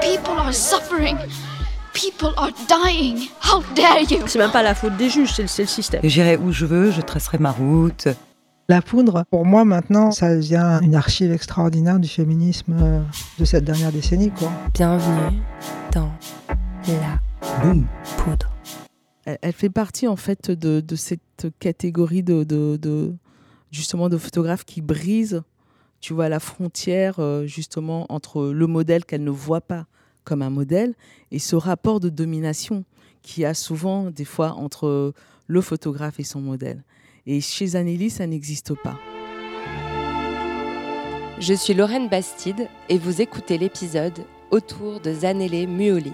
People are suffering. People are dying. How dare you? C'est même pas la faute des juges, c'est le, c'est le système. J'irai où je veux, je tracerai ma route. La poudre, pour moi maintenant, ça devient une archive extraordinaire du féminisme euh, de cette dernière décennie. Quoi. Bienvenue dans la Boum. poudre. Elle, elle fait partie en fait de, de cette catégorie de, de, de- justement de photographes qui brisent, tu vois, la frontière euh, justement entre le modèle qu'elle ne voit pas comme un modèle et ce rapport de domination qu'il y a souvent des fois entre le photographe et son modèle. Et chez Anneli, ça n'existe pas. Je suis Lorraine Bastide et vous écoutez l'épisode autour de Zanele Muoli.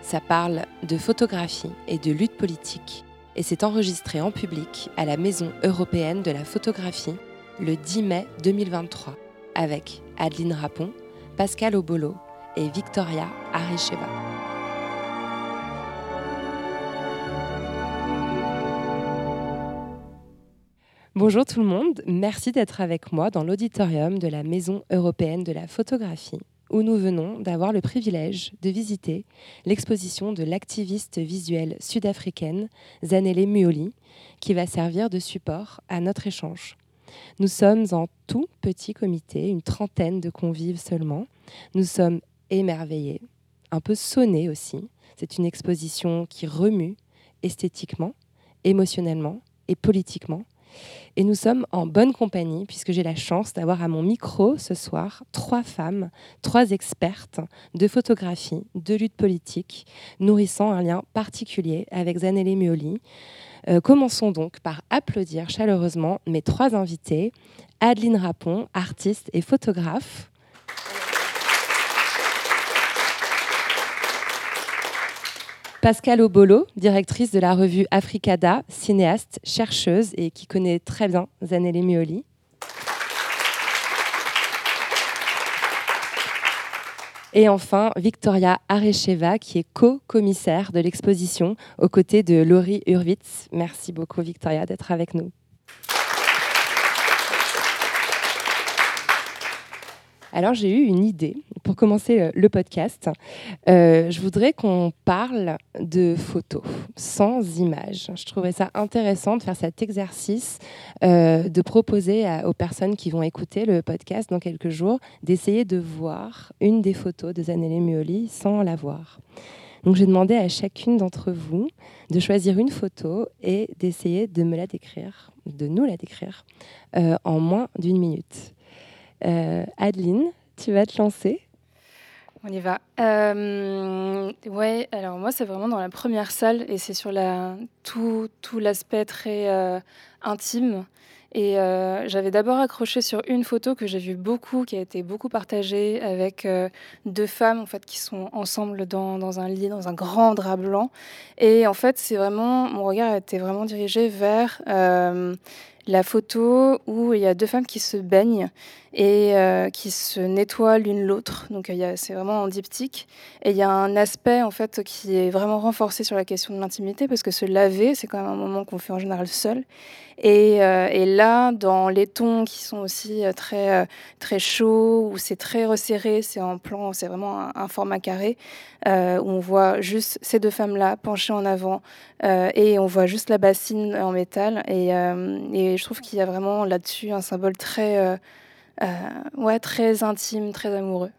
Ça parle de photographie et de lutte politique et c'est enregistré en public à la Maison européenne de la photographie le 10 mai 2023 avec Adeline Rapon, Pascal Obolo et Victoria Arecheva. Bonjour tout le monde, merci d'être avec moi dans l'auditorium de la Maison européenne de la photographie, où nous venons d'avoir le privilège de visiter l'exposition de l'activiste visuelle sud-africaine Zanele Muoli, qui va servir de support à notre échange. Nous sommes en tout petit comité, une trentaine de convives seulement. Nous sommes émerveillés, un peu sonnés aussi. C'est une exposition qui remue esthétiquement, émotionnellement et politiquement. Et nous sommes en bonne compagnie puisque j'ai la chance d'avoir à mon micro ce soir trois femmes, trois expertes de photographie, de lutte politique, nourrissant un lien particulier avec Zanele Muoli. Euh, commençons donc par applaudir chaleureusement mes trois invités. Adeline Rapon, artiste et photographe. Pascal Obolo, directrice de la revue Africada, cinéaste, chercheuse et qui connaît très bien Zanele Muoli. Et enfin, Victoria Arecheva, qui est co-commissaire de l'exposition aux côtés de Laurie Hurwitz. Merci beaucoup, Victoria, d'être avec nous. Alors, j'ai eu une idée pour commencer le- le podcast. Euh, je voudrais qu'on parle de photos sans images. Je trouverais ça intéressant de faire cet exercice, euh, de proposer aux personnes qui vont écouter le podcast dans quelques jours d'essayer de voir une des photos de Zanele Muoli sans la voir. Donc, j'ai demandé à chacune d'entre vous de choisir une photo et d'essayer de me la décrire, de nous la décrire, euh, en moins d'une minute. Euh, Adeline, tu vas te lancer. On y va. Euh, ouais, alors moi, c'est vraiment dans la première salle et c'est sur tout, l'aspect très euh, intime. Et euh, j'avais d'abord accroché sur une photo que j'ai vue beaucoup, qui a été beaucoup partagée avec deux femmes en fait qui sont ensemble dans, dans un lit, dans un grand drap blanc. Et en fait, c'est vraiment mon regard a été vraiment dirigé vers la photo où il y a deux femmes qui se baignent et euh, qui se nettoient l'une l'autre. Donc c'est vraiment en diptyque. Et il y a un aspect en fait qui est vraiment renforcé sur la question de l'intimité parce que se laver, c'est quand même un moment qu'on fait en général seul. Et, euh, là, dans les tons qui sont aussi euh, très très chauds, où c'est très resserré, c'est en plan, c'est vraiment un, format carré, où on voit juste ces deux femmes-là penchées en avant et on voit juste la bassine en métal. Et, et je trouve qu'il y a vraiment là-dessus un symbole très euh, euh, ouais, très intime, très amoureux.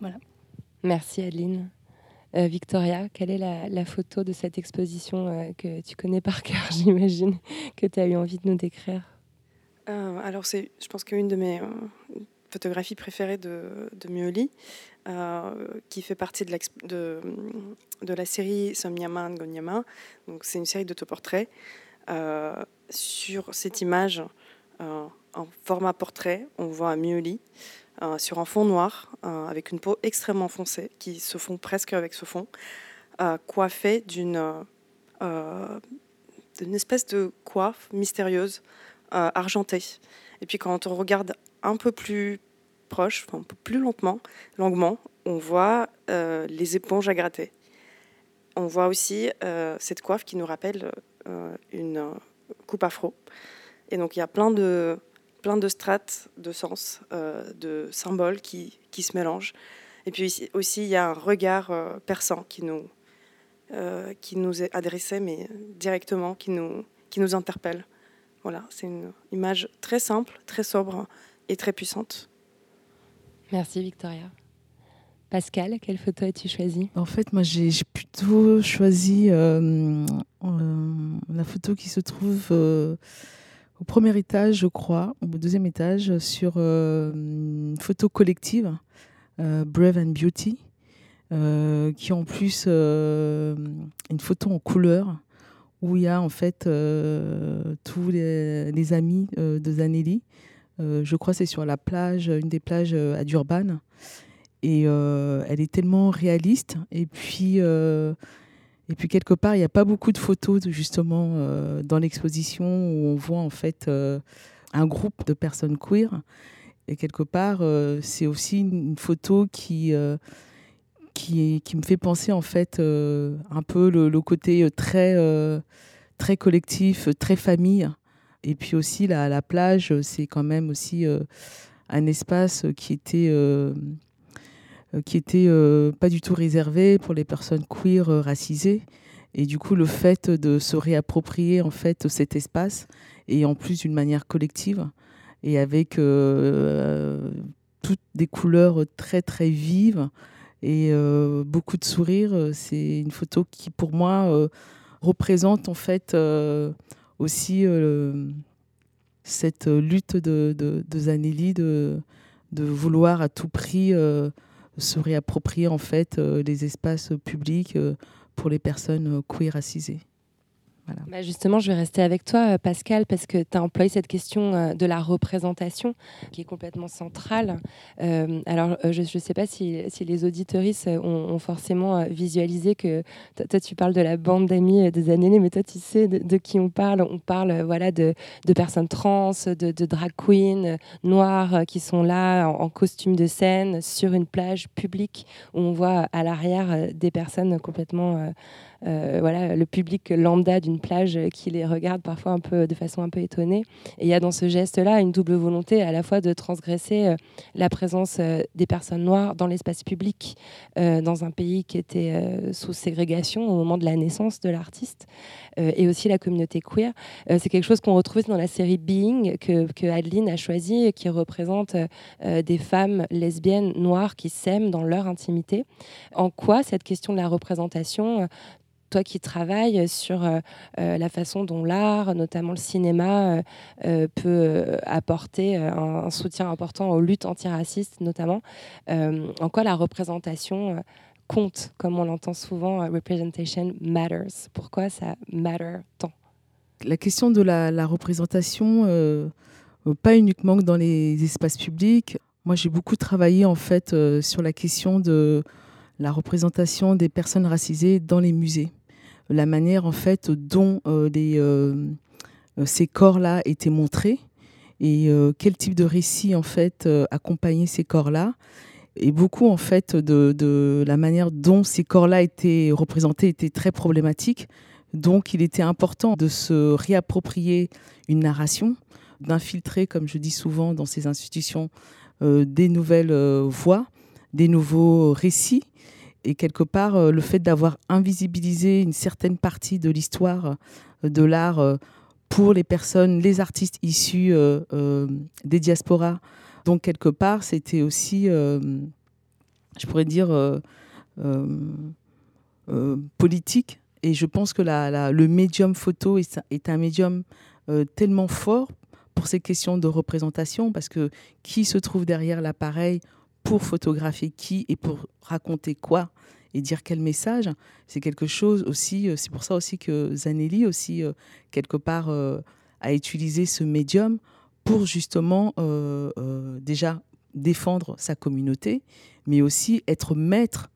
Voilà. Merci Adeline. Euh, Victoria, quelle est la, la photo de cette exposition euh, que tu connais par cœur, j'imagine, que tu as eu envie de nous décrire? Euh, alors, c'est, je pense qu'une de mes euh, photographies préférées de, de Muoli, euh, qui fait partie de, l'exp- de, de la série Somnyama Ngonyama. Donc, c'est une série d'autoportraits. Euh, sur cette image, euh, en format portrait, on voit un Muoli sur un fond noir, avec une peau extrêmement foncée, qui se fond presque avec ce fond, coiffée d'une d'une espèce de coiffe mystérieuse argentée. Et puis quand on regarde un peu plus proche, un peu plus lentement, longuement, on voit les éponges à gratter. On voit aussi cette coiffe qui nous rappelle une coupe afro. Et donc il y a plein de, plein de strates de sens, euh, de symboles qui, qui, se mélangent. Et puis aussi, il y a un regard euh, perçant qui nous, euh, qui nous est adressé, mais directement, qui nous, qui nous interpelle. Voilà, c'est une image très simple, très sobre et très puissante. Merci Victoria. Pascal, quelle photo as-tu choisi En fait, moi, j'ai plutôt choisi la photo qui se trouve au premier étage, je crois, au deuxième étage, sur euh, une photo collective, euh, Brave and Beauty, euh, qui en plus une photo en couleur, où il y a en fait tous les, amis de Zanelli. je crois c'est sur la plage, une des plages à Durban. Et elle est tellement réaliste. Et puis et puis quelque part, il n'y a pas beaucoup de photos justement euh, dans l'exposition où on voit en fait euh, un groupe de personnes queer. Et quelque part, euh, c'est aussi une photo qui, qui, me fait penser en fait un peu le, côté très, très collectif, très famille. Et puis aussi la, la plage, c'est quand même aussi un espace qui était euh, qui était euh, pas du tout réservé pour les personnes queer euh, racisées. Et du coup, le fait de se réapproprier en fait cet espace et en plus d'une manière collective et avec toutes des couleurs très très vives et beaucoup de sourires, c'est une photo qui pour moi représente en fait aussi cette lutte de, de, de Zanelli de, de, vouloir à tout prix se réapproprier en fait euh, les espaces publics euh, pour les personnes euh, queer racisées. Bah, justement, je vais rester avec toi, euh, Pascal, parce que tu as employé cette question euh, de la représentation qui est complètement centrale. Euh, alors, je ne sais pas si, les auditoristes ont, forcément visualisé que toi, tu parles de la bande d'amis des années, mais toi, tu sais de, qui on parle. On parle voilà, de, personnes trans, de, drag queens noires qui sont là en, costume de scène sur une plage publique où on voit à l'arrière des personnes complètement voilà, le public lambda d'une plage qui les regarde parfois un peu de façon un peu étonnée. Et il y a dans ce geste-là une double volonté à la fois de transgresser euh, la présence euh, des personnes noires dans l'espace public dans un pays qui était sous ségrégation au moment de la naissance de l'artiste et aussi la communauté queer. C'est quelque chose qu'on retrouve dans la série Being que, que Adeline a choisi qui représente des femmes lesbiennes noires qui s'aiment dans leur intimité. En quoi cette question de la représentation toi qui travailles sur euh, euh, la façon dont l'art, notamment le cinéma, euh, peut apporter un, soutien important aux luttes antiracistes, notamment, en quoi la représentation compte, comme on l'entend souvent, representation matters? Pourquoi ça matter tant? La question de la, la représentation, pas uniquement dans les espaces publics. Moi, j'ai beaucoup travaillé en fait sur la question de la représentation des personnes racisées dans les musées. La manière en fait dont euh, euh, ces corps-là étaient montrés et euh, quel type de récit en fait accompagnait ces corps-là et beaucoup en fait de, la manière dont ces corps-là étaient représentés était très problématique. Donc il était important de se réapproprier une narration, d'infiltrer, comme je dis souvent dans ces institutions, des nouvelles voix, des nouveaux récits et quelque part, euh, le fait d'avoir invisibilisé une certaine partie de l'histoire euh, de l'art euh, pour les personnes, les artistes issus des diasporas, donc quelque part, c'était aussi, je pourrais dire, politique. Et je pense que le médium photo est un médium tellement fort pour ces questions de représentation, parce que qui se trouve derrière l'appareil pour photographier qui et pour raconter quoi et dire quel message, c'est quelque chose aussi, euh, c'est pour ça aussi que Zanelli aussi, euh, quelque part, euh, a utilisé ce médium pour justement déjà défendre sa communauté, mais aussi être maître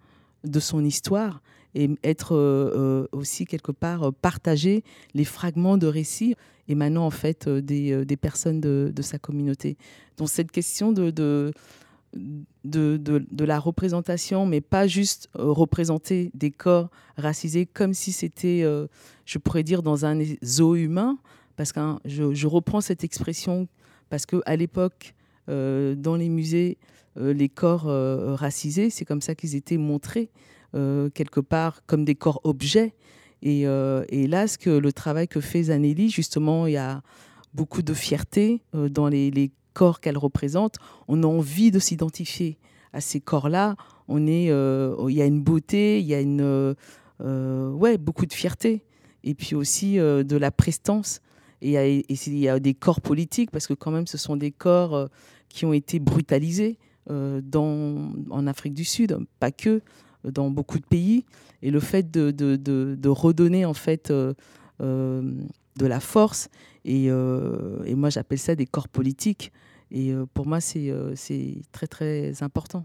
de son histoire et être aussi quelque part partager les fragments de récits émanant en fait des, des personnes de, de, sa communauté. Donc cette question de, de de, la représentation, mais pas juste euh, représenter des corps racisés comme si c'était, euh, je pourrais dire, dans un zoo humain, parce que je, reprends cette expression parce qu'à l'époque, euh, dans les musées, les corps racisés, c'est comme ça qu'ils étaient montrés, quelque part, comme des corps objets. Et, et, là, que le travail que fait Zanelli, justement, il y a beaucoup de fierté dans les, les corps qu'elle représente, on a envie de s'identifier à ces corps-là. On est, euh, il y a une beauté, il y a une, euh, euh, ouais, beaucoup de fierté, et puis aussi de la prestance. Et il y, a des corps politiques parce que quand même, ce sont des corps qui ont été brutalisés en Afrique du Sud, pas que, dans beaucoup de pays. Et le fait de, de, de, redonner en fait de la force. Et, euh, et moi, j'appelle ça des corps politiques. Et euh, pour moi, euh, c'est très, très important.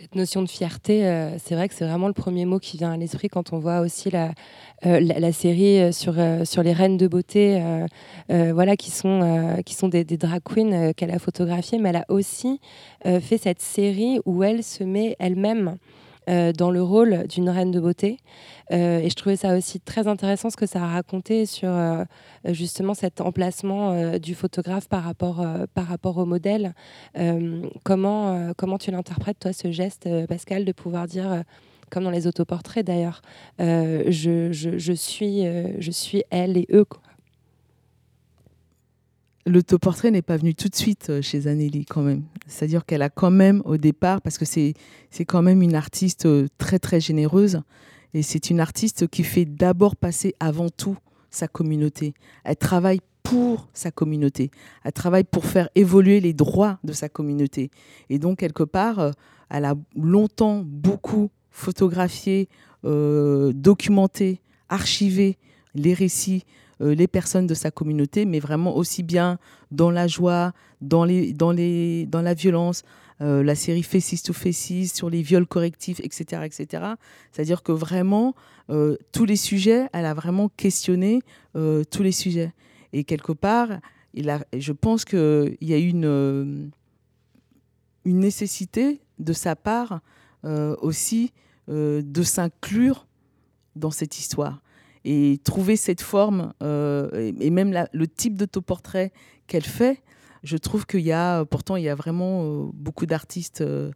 Cette notion de fierté, c'est vrai que c'est vraiment le premier mot qui vient à l'esprit quand on voit aussi la, la, série sur, sur les reines de beauté, voilà, qui sont, qui sont des drag queens qu'elle a photographiées, mais elle a aussi fait cette série où elle se met elle-même euh, dans le rôle d'une reine de beauté. Euh, et je trouvais ça aussi très intéressant ce que ça a raconté sur euh, justement cet emplacement du photographe par rapport, par rapport au modèle. comment, comment tu l'interprètes, toi, ce geste, Pascal, de pouvoir dire comme dans les autoportraits d'ailleurs, je, je, suis, je suis elle et eux. L'autoportrait n'est pas venu tout de suite euh, chez Zanelli quand même. C'est-à-dire qu'elle a quand même au départ, parce que c'est quand même une artiste euh, très très généreuse, et c'est une artiste qui fait d'abord passer avant tout sa communauté. Elle travaille pour sa communauté. Elle travaille pour faire évoluer les droits de sa communauté. Et donc, quelque part, euh, elle a longtemps beaucoup photographié, documenté, archivé les récits les personnes de sa communauté, mais vraiment aussi bien dans la joie, dans, les, dans, les, dans la violence, euh, la série Faces to Faces sur les viols correctifs, etc. etc. C'est-à-dire que vraiment, euh, tous les sujets, elle a vraiment questionné tous les sujets. Et quelque part, il a, je pense qu'il y a une, une nécessité de sa part aussi de s'inclure dans cette histoire et trouver cette forme euh, et même le type d'autoportrait qu'elle fait, je trouve qu'il y a, pourtant il y a vraiment euh, beaucoup d'artistes euh,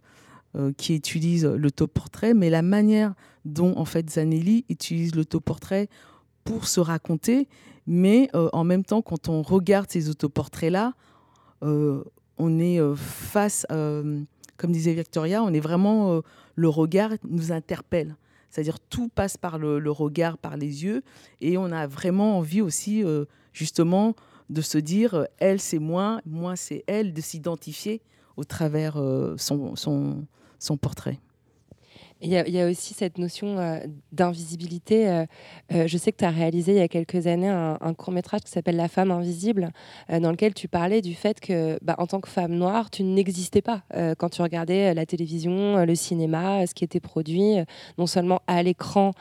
qui utilisent l'autoportrait, mais la manière dont en fait Zanelli utilise l'autoportrait pour se raconter, mais en même temps quand on regarde ces autoportraits-là, on est face, comme disait Victoria, on est vraiment, le regard nous interpelle. C'est-à-dire tout passe par le, regard, par les yeux, et on a vraiment envie aussi, euh, justement, de se dire, euh, elle c'est moi, moi c'est elle, de s'identifier au travers euh, son, son, son portrait. Il y, a, aussi cette notion euh, d'invisibilité. Euh, euh, je sais que tu as réalisé il y a quelques années un, court métrage qui s'appelle La femme invisible, dans lequel tu parlais du fait que, bah, en tant que femme noire, tu n'existais pas quand tu regardais la télévision, le cinéma, ce qui était produit. non seulement à l'écran,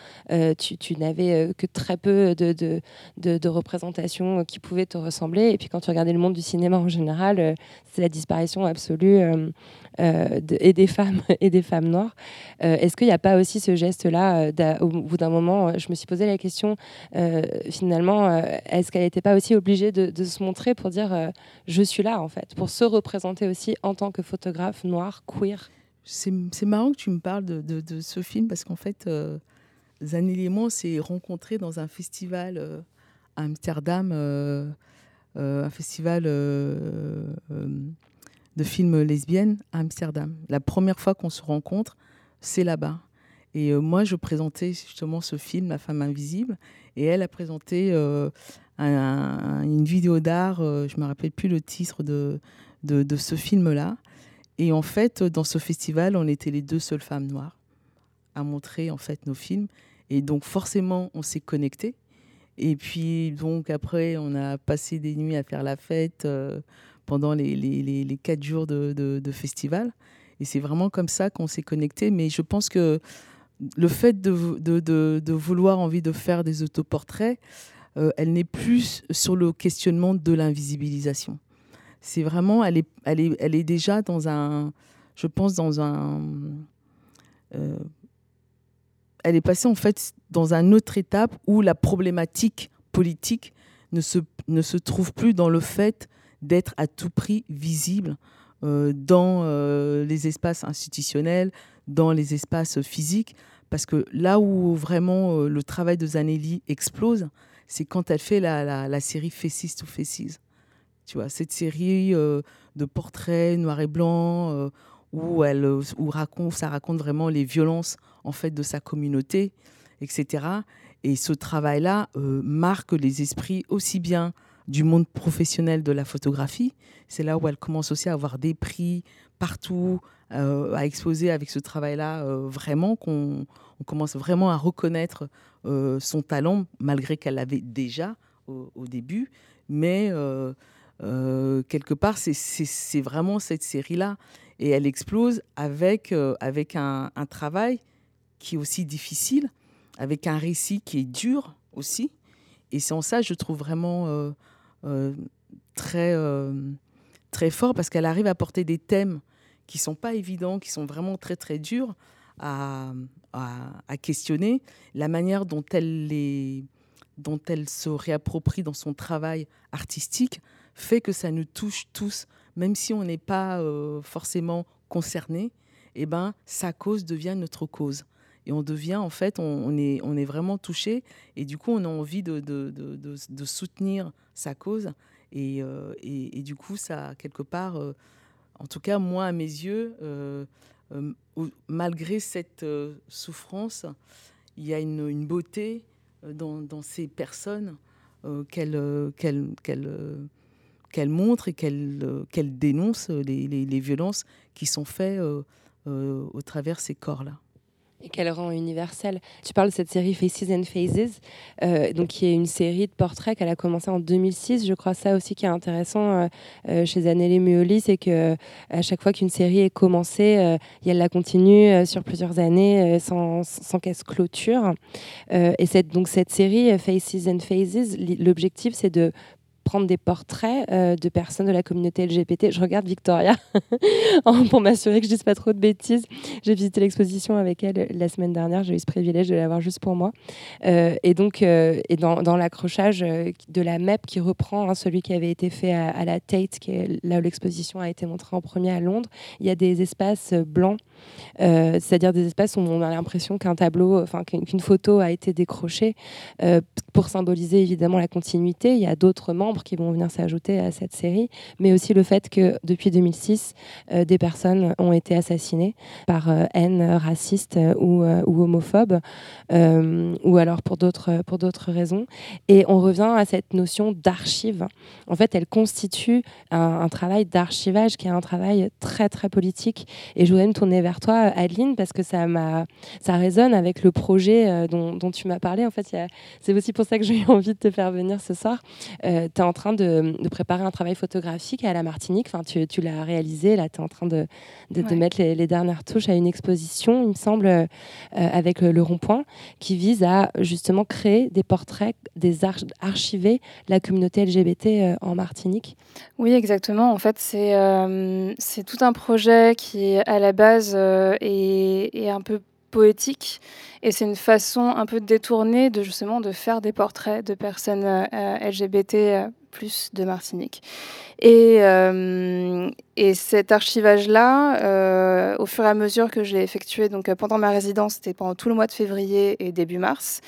tu, n'avais que très peu de, représentations qui pouvaient te ressembler. Et puis quand tu regardais le monde du cinéma en général, c'est la disparition absolue et des femmes et des femmes noires. Est-ce qu'il n'y a pas aussi ce geste-là, euh, au bout d'un moment, euh, je me suis posé la question, euh, finalement, est-ce qu'elle n'était pas aussi obligée de, se montrer pour dire je suis là, en fait, pour se représenter aussi en tant que photographe noir, queer? C'est marrant que tu me parles de, ce film parce qu'en fait, on s'est rencontrés dans un festival à Amsterdam, un festival de films lesbiennes à Amsterdam. La première fois qu'on se rencontre, c'est là-bas. Et euh, moi, je présentais justement ce film, La femme invisible, et elle a présenté euh, une vidéo d'art, euh, je ne me rappelle plus le titre de, de, ce film-là. Et en fait, dans ce festival, on était les deux seules femmes noires à montrer en fait nos films. Et donc forcément, on s'est connectés. Et puis donc après, on a passé des nuits à faire la fête pendant les, les, les, quatre jours de, de, festival. Et c'est vraiment comme ça qu'on s'est connecté. Mais je pense que le fait de, de vouloir envie de faire des autoportraits, euh, elle n'est plus sur le questionnement de l'invisibilisation. C'est vraiment, elle est, elle, est, elle est déjà dans un, je pense, dans un... Euh, elle est passée en fait dans une autre étape où la problématique politique ne se, ne se trouve plus dans le fait d'être à tout prix visible euh, dans les espaces institutionnels, dans les espaces physiques, parce que là où vraiment le travail de Zanelli explose, c'est quand elle fait la, la, série Faces to Faces. Tu vois, cette série euh, de portraits noir et blanc euh, où, elle, euh, où raconte, ça raconte vraiment les violences en fait de sa communauté, etc. Et ce travail-là marque les esprits aussi bien du monde professionnel de la photographie. C'est là où elle commence aussi à avoir des prix partout, à exposer avec ce travail-là vraiment qu'on on commence vraiment à reconnaître euh, son talent, malgré qu'elle l'avait déjà au, début. Mais euh, euh, quelque part, c'est vraiment cette série-là. Et elle explose avec, avec un, travail qui est aussi difficile, avec un récit qui est dur aussi. Et c'est en ça, je trouve vraiment très, très fort, parce qu'elle arrive à porter des thèmes qui sont pas évidents, qui sont vraiment très, très durs, à, à, questionner la manière dont elle, les, dont elle se réapproprie dans son travail artistique fait que ça nous touche tous, même si on n'est pas euh, forcément concerné, eh ben, sa cause devient notre cause. Et on devient, en fait, on, est, vraiment touché, et du coup, on a envie de, soutenir sa cause. Et, euh, et, du coup, ça, quelque part, euh, en tout cas, moi, à mes yeux, euh, malgré cette euh, souffrance, il y a une, beauté euh, dans, ces personnes qu'elle qu'elle et qu'elle dénonce les, les, violences qui sont faites au travers ces corps-là et qu'elle rend universelle. Tu parles de cette série Faces and Phases, euh, donc qui est une série de portraits qu'elle a commencé en 2006. Je crois ça aussi qui est intéressant euh, euh, chez Anneli Muoli, c'est que à chaque fois qu'une série est commencée, elle la continue sur plusieurs années sans, sans qu'elle se clôture. et cette, donc cette série Faces and Phases, l'objectif c'est de prendre des portraits euh, de personnes de la communauté LGBT. Je regarde Victoria pour m'assurer que je dise pas trop de bêtises. J'ai visité l'exposition avec elle la semaine dernière. J'ai eu ce privilège de l'avoir juste pour moi. Euh, et donc, euh, et dans, dans l'accrochage de la MEP qui reprend hein, celui qui avait été fait à, la Tate, qui est là où l'exposition a été montrée en premier à Londres, il y a des espaces blancs, c'est-à-dire des espaces où on a l'impression qu'un tableau, enfin qu'une photo a été décrochée pour symboliser évidemment la continuité. Il y a d'autres membres qui vont venir s'ajouter à cette série, mais aussi le fait que depuis 2006, euh, des personnes ont été assassinées par euh, haine raciste euh, ou, ou, homophobe, ou alors pour d'autres raisons. Et on revient à cette notion d'archive. En fait, elle constitue un, travail d'archivage qui est un travail très très politique. Et je voudrais me tourner vers toi, Adeline, parce que ça ça résonne avec le projet dont, dont tu m'as parlé. En fait, c'est aussi pour ça que j'ai eu envie de te faire venir ce soir. Euh, en train de, préparer un travail photographique à la Martinique. Enfin, tu, tu l'as réalisé. Là, tu es en train de, de, mettre les, dernières touches à une exposition, il me semble, euh, avec le, rond-point, qui vise à justement créer des portraits, des archiver la communauté LGBT euh, en Martinique. Oui, exactement. En fait, c'est euh, c'est tout un projet qui, à la base, est, est un peu poétique et c'est une façon un peu détournée de justement de faire des portraits de personnes euh, LGBT euh, plus de Martinique. Et, euh, et cet archivage-là, au fur et à mesure que j'ai effectué, donc pendant ma résidence, c'était pendant tout le mois de février et début mars,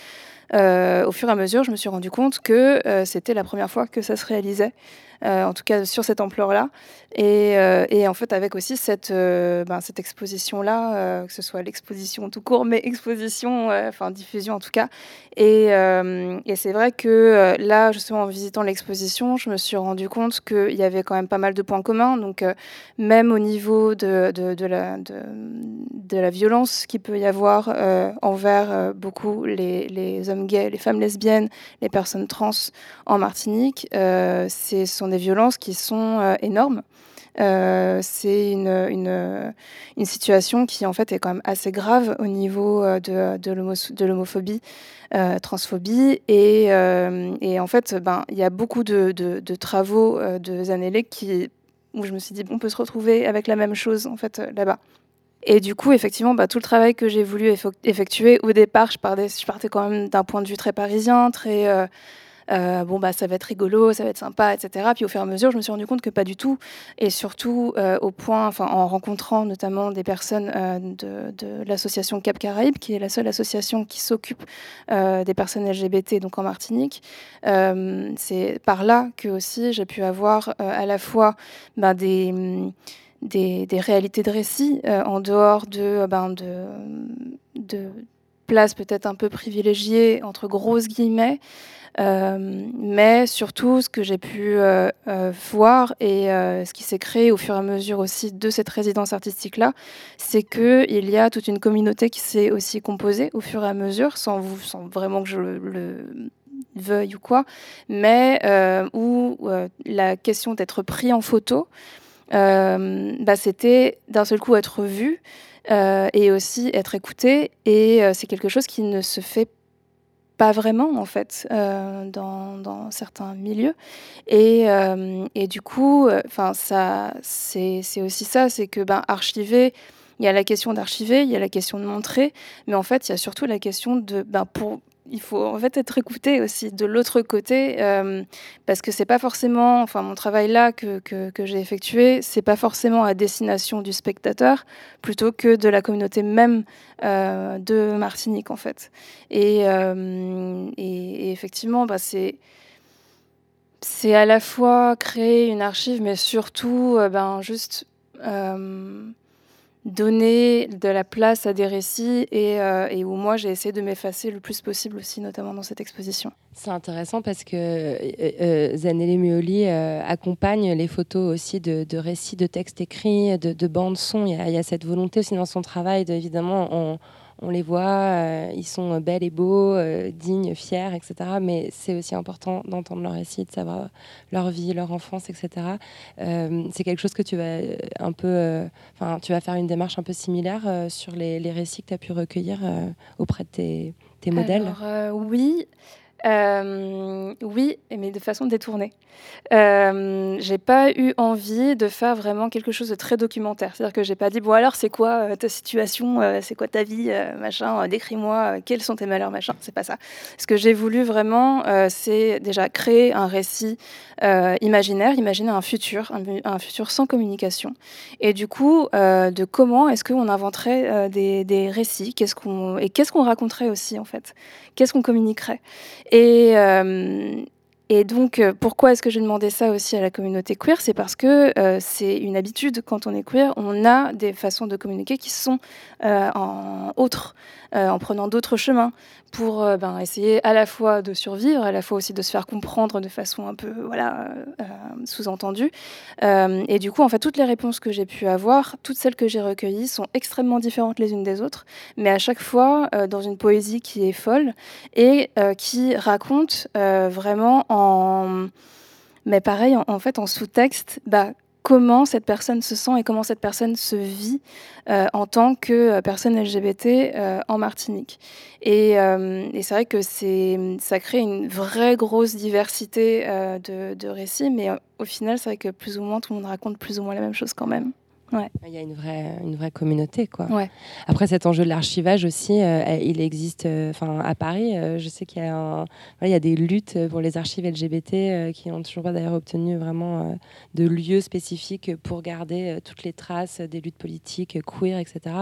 au fur et à mesure, je me suis rendu compte que c'était la première fois que ça se réalisait. Euh, en tout cas sur cette ampleur-là. Et, euh, en fait, avec aussi cette, euh, ben, exposition-là, que ce soit l'exposition tout court, mais exposition, enfin diffusion en tout cas. Et, c'est vrai que là, justement, en visitant l'exposition, je me suis rendu compte qu'il y avait quand même pas mal de points communs. Donc, même au niveau de, la, violence qu'il peut y avoir envers beaucoup les, les, hommes gays, les femmes lesbiennes, les personnes trans en Martinique, c'est son des violences qui sont énormes. c'est une, une, situation qui en fait est quand même assez grave au niveau de, de l'homophobie, transphobie et, et, en fait ben il y a beaucoup de, de, travaux de Zanelli qui où je me suis dit on peut se retrouver avec la même chose en fait là-bas. Et du coup, effectivement, bah, tout le travail que j'ai voulu effectuer, au départ, je partais, je partais quand même d'un point de vue très parisien, très... Euh, euh, bon, bah, ça va être rigolo, ça va être sympa, etc. Puis au fur et à mesure, je me suis rendu compte que pas du tout. Et surtout, euh, au point, en rencontrant notamment des personnes de, de l'association Cap Caraïbes, qui est la seule association qui s'occupe des personnes LGBT, donc en Martinique, c'est par là que aussi j'ai pu avoir à la fois bah, des réalités de récit euh, en dehors de, euh, ben, de, de places peut-être un peu privilégiées, entre grosses guillemets. Euh, mais surtout, ce que j'ai pu voir et ce qui s'est créé au fur et à mesure aussi de cette résidence artistique-là, c'est qu'il y a toute une communauté qui s'est aussi composée au fur et à mesure, sans, vraiment que je le, veuille ou quoi, mais où la question d'être pris en photo, euh, bah, c'était d'un seul coup être vu euh, et aussi être écouté. Et euh, c'est quelque chose qui ne se fait pas vraiment en fait dans, dans, certains milieux. Et, et du coup enfin ça c'est aussi ça c'est que ben archiver il y a la question d'archiver il y a la question de montrer mais en fait il y a surtout la question de ben pour il faut en fait être écouté aussi de l'autre côté euh, parce que c'est pas forcément enfin mon travail là que, que, j'ai effectué c'est pas forcément à destination du spectateur plutôt que de la communauté même euh, de Martinique en fait. Et, euh, effectivement bah, c'est c'est à la fois créer une archive mais surtout ben juste donner de la place à des récits et, euh, et où moi j'ai essayé de m'effacer le plus possible aussi, notamment dans cette exposition. C'est intéressant parce que euh, euh Zanelli Muoli euh, accompagne les photos aussi de, récits, de textes écrits, de, de bandes son. Il y, a, cette volonté aussi dans son travail, de, évidemment, on les voit, euh, ils sont belles et beaux, euh, dignes, fiers, etc. Mais c'est aussi important d'entendre leur récit, de savoir leur vie, leur enfance, etc. Euh, c'est quelque chose que tu vas un peu, enfin, tu vas faire une démarche un peu similaire sur les, les, récits que tu as pu recueillir auprès de tes, tes modèles? Alors, oui. Euh, oui, mais de façon détournée. Euh, j'ai pas eu envie de faire vraiment quelque chose de très documentaire. C'est-à-dire que j'ai pas dit bon alors c'est quoi euh, ta situation, euh, c'est quoi ta vie, machin, décris-moi quels sont tes malheurs, machin. C'est pas ça. Ce que j'ai voulu vraiment, c'est déjà créer un récit imaginaire, imaginer un futur, un, futur sans communication. Et du coup, de comment est-ce qu'on inventerait des, récits, et qu'est-ce qu'on raconterait aussi en fait, qu'est-ce qu'on communiquerait? Et, euh, et donc, euh, pourquoi est-ce que j'ai demandé ça aussi à la communauté queer? C'est parce que euh, c'est une habitude, quand on est queer, on a des façons de communiquer qui sont en autres, en prenant d'autres chemins pour ben, essayer à la fois de survivre, à la fois aussi de se faire comprendre de façon un peu voilà, sous-entendue. et du coup, en fait, toutes les réponses que j'ai pu avoir, toutes celles que j'ai recueillies, sont extrêmement différentes les unes des autres, mais à chaque fois dans une poésie qui est folle et qui raconte vraiment en mais pareil, en, fait, en sous-texte, bah, comment cette personne se sent et comment cette personne se vit euh, en tant que euh, personne LGBT euh, en Martinique. Et, c'est vrai que ça crée une vraie grosse diversité de, de, récits, mais au final, c'est vrai que plus ou moins, tout le monde raconte plus ou moins la même chose quand même. Il y a une vraie, une vraie communauté. Quoi. Ouais. Après, cet enjeu de l'archivage aussi, euh, il existe euh, à Paris. Euh, je sais qu'il y, a il y a des luttes pour les archives LGBT qui n'ont toujours pas d'ailleurs obtenu vraiment de lieux spécifiques pour garder toutes les traces des luttes politiques, queer, etc.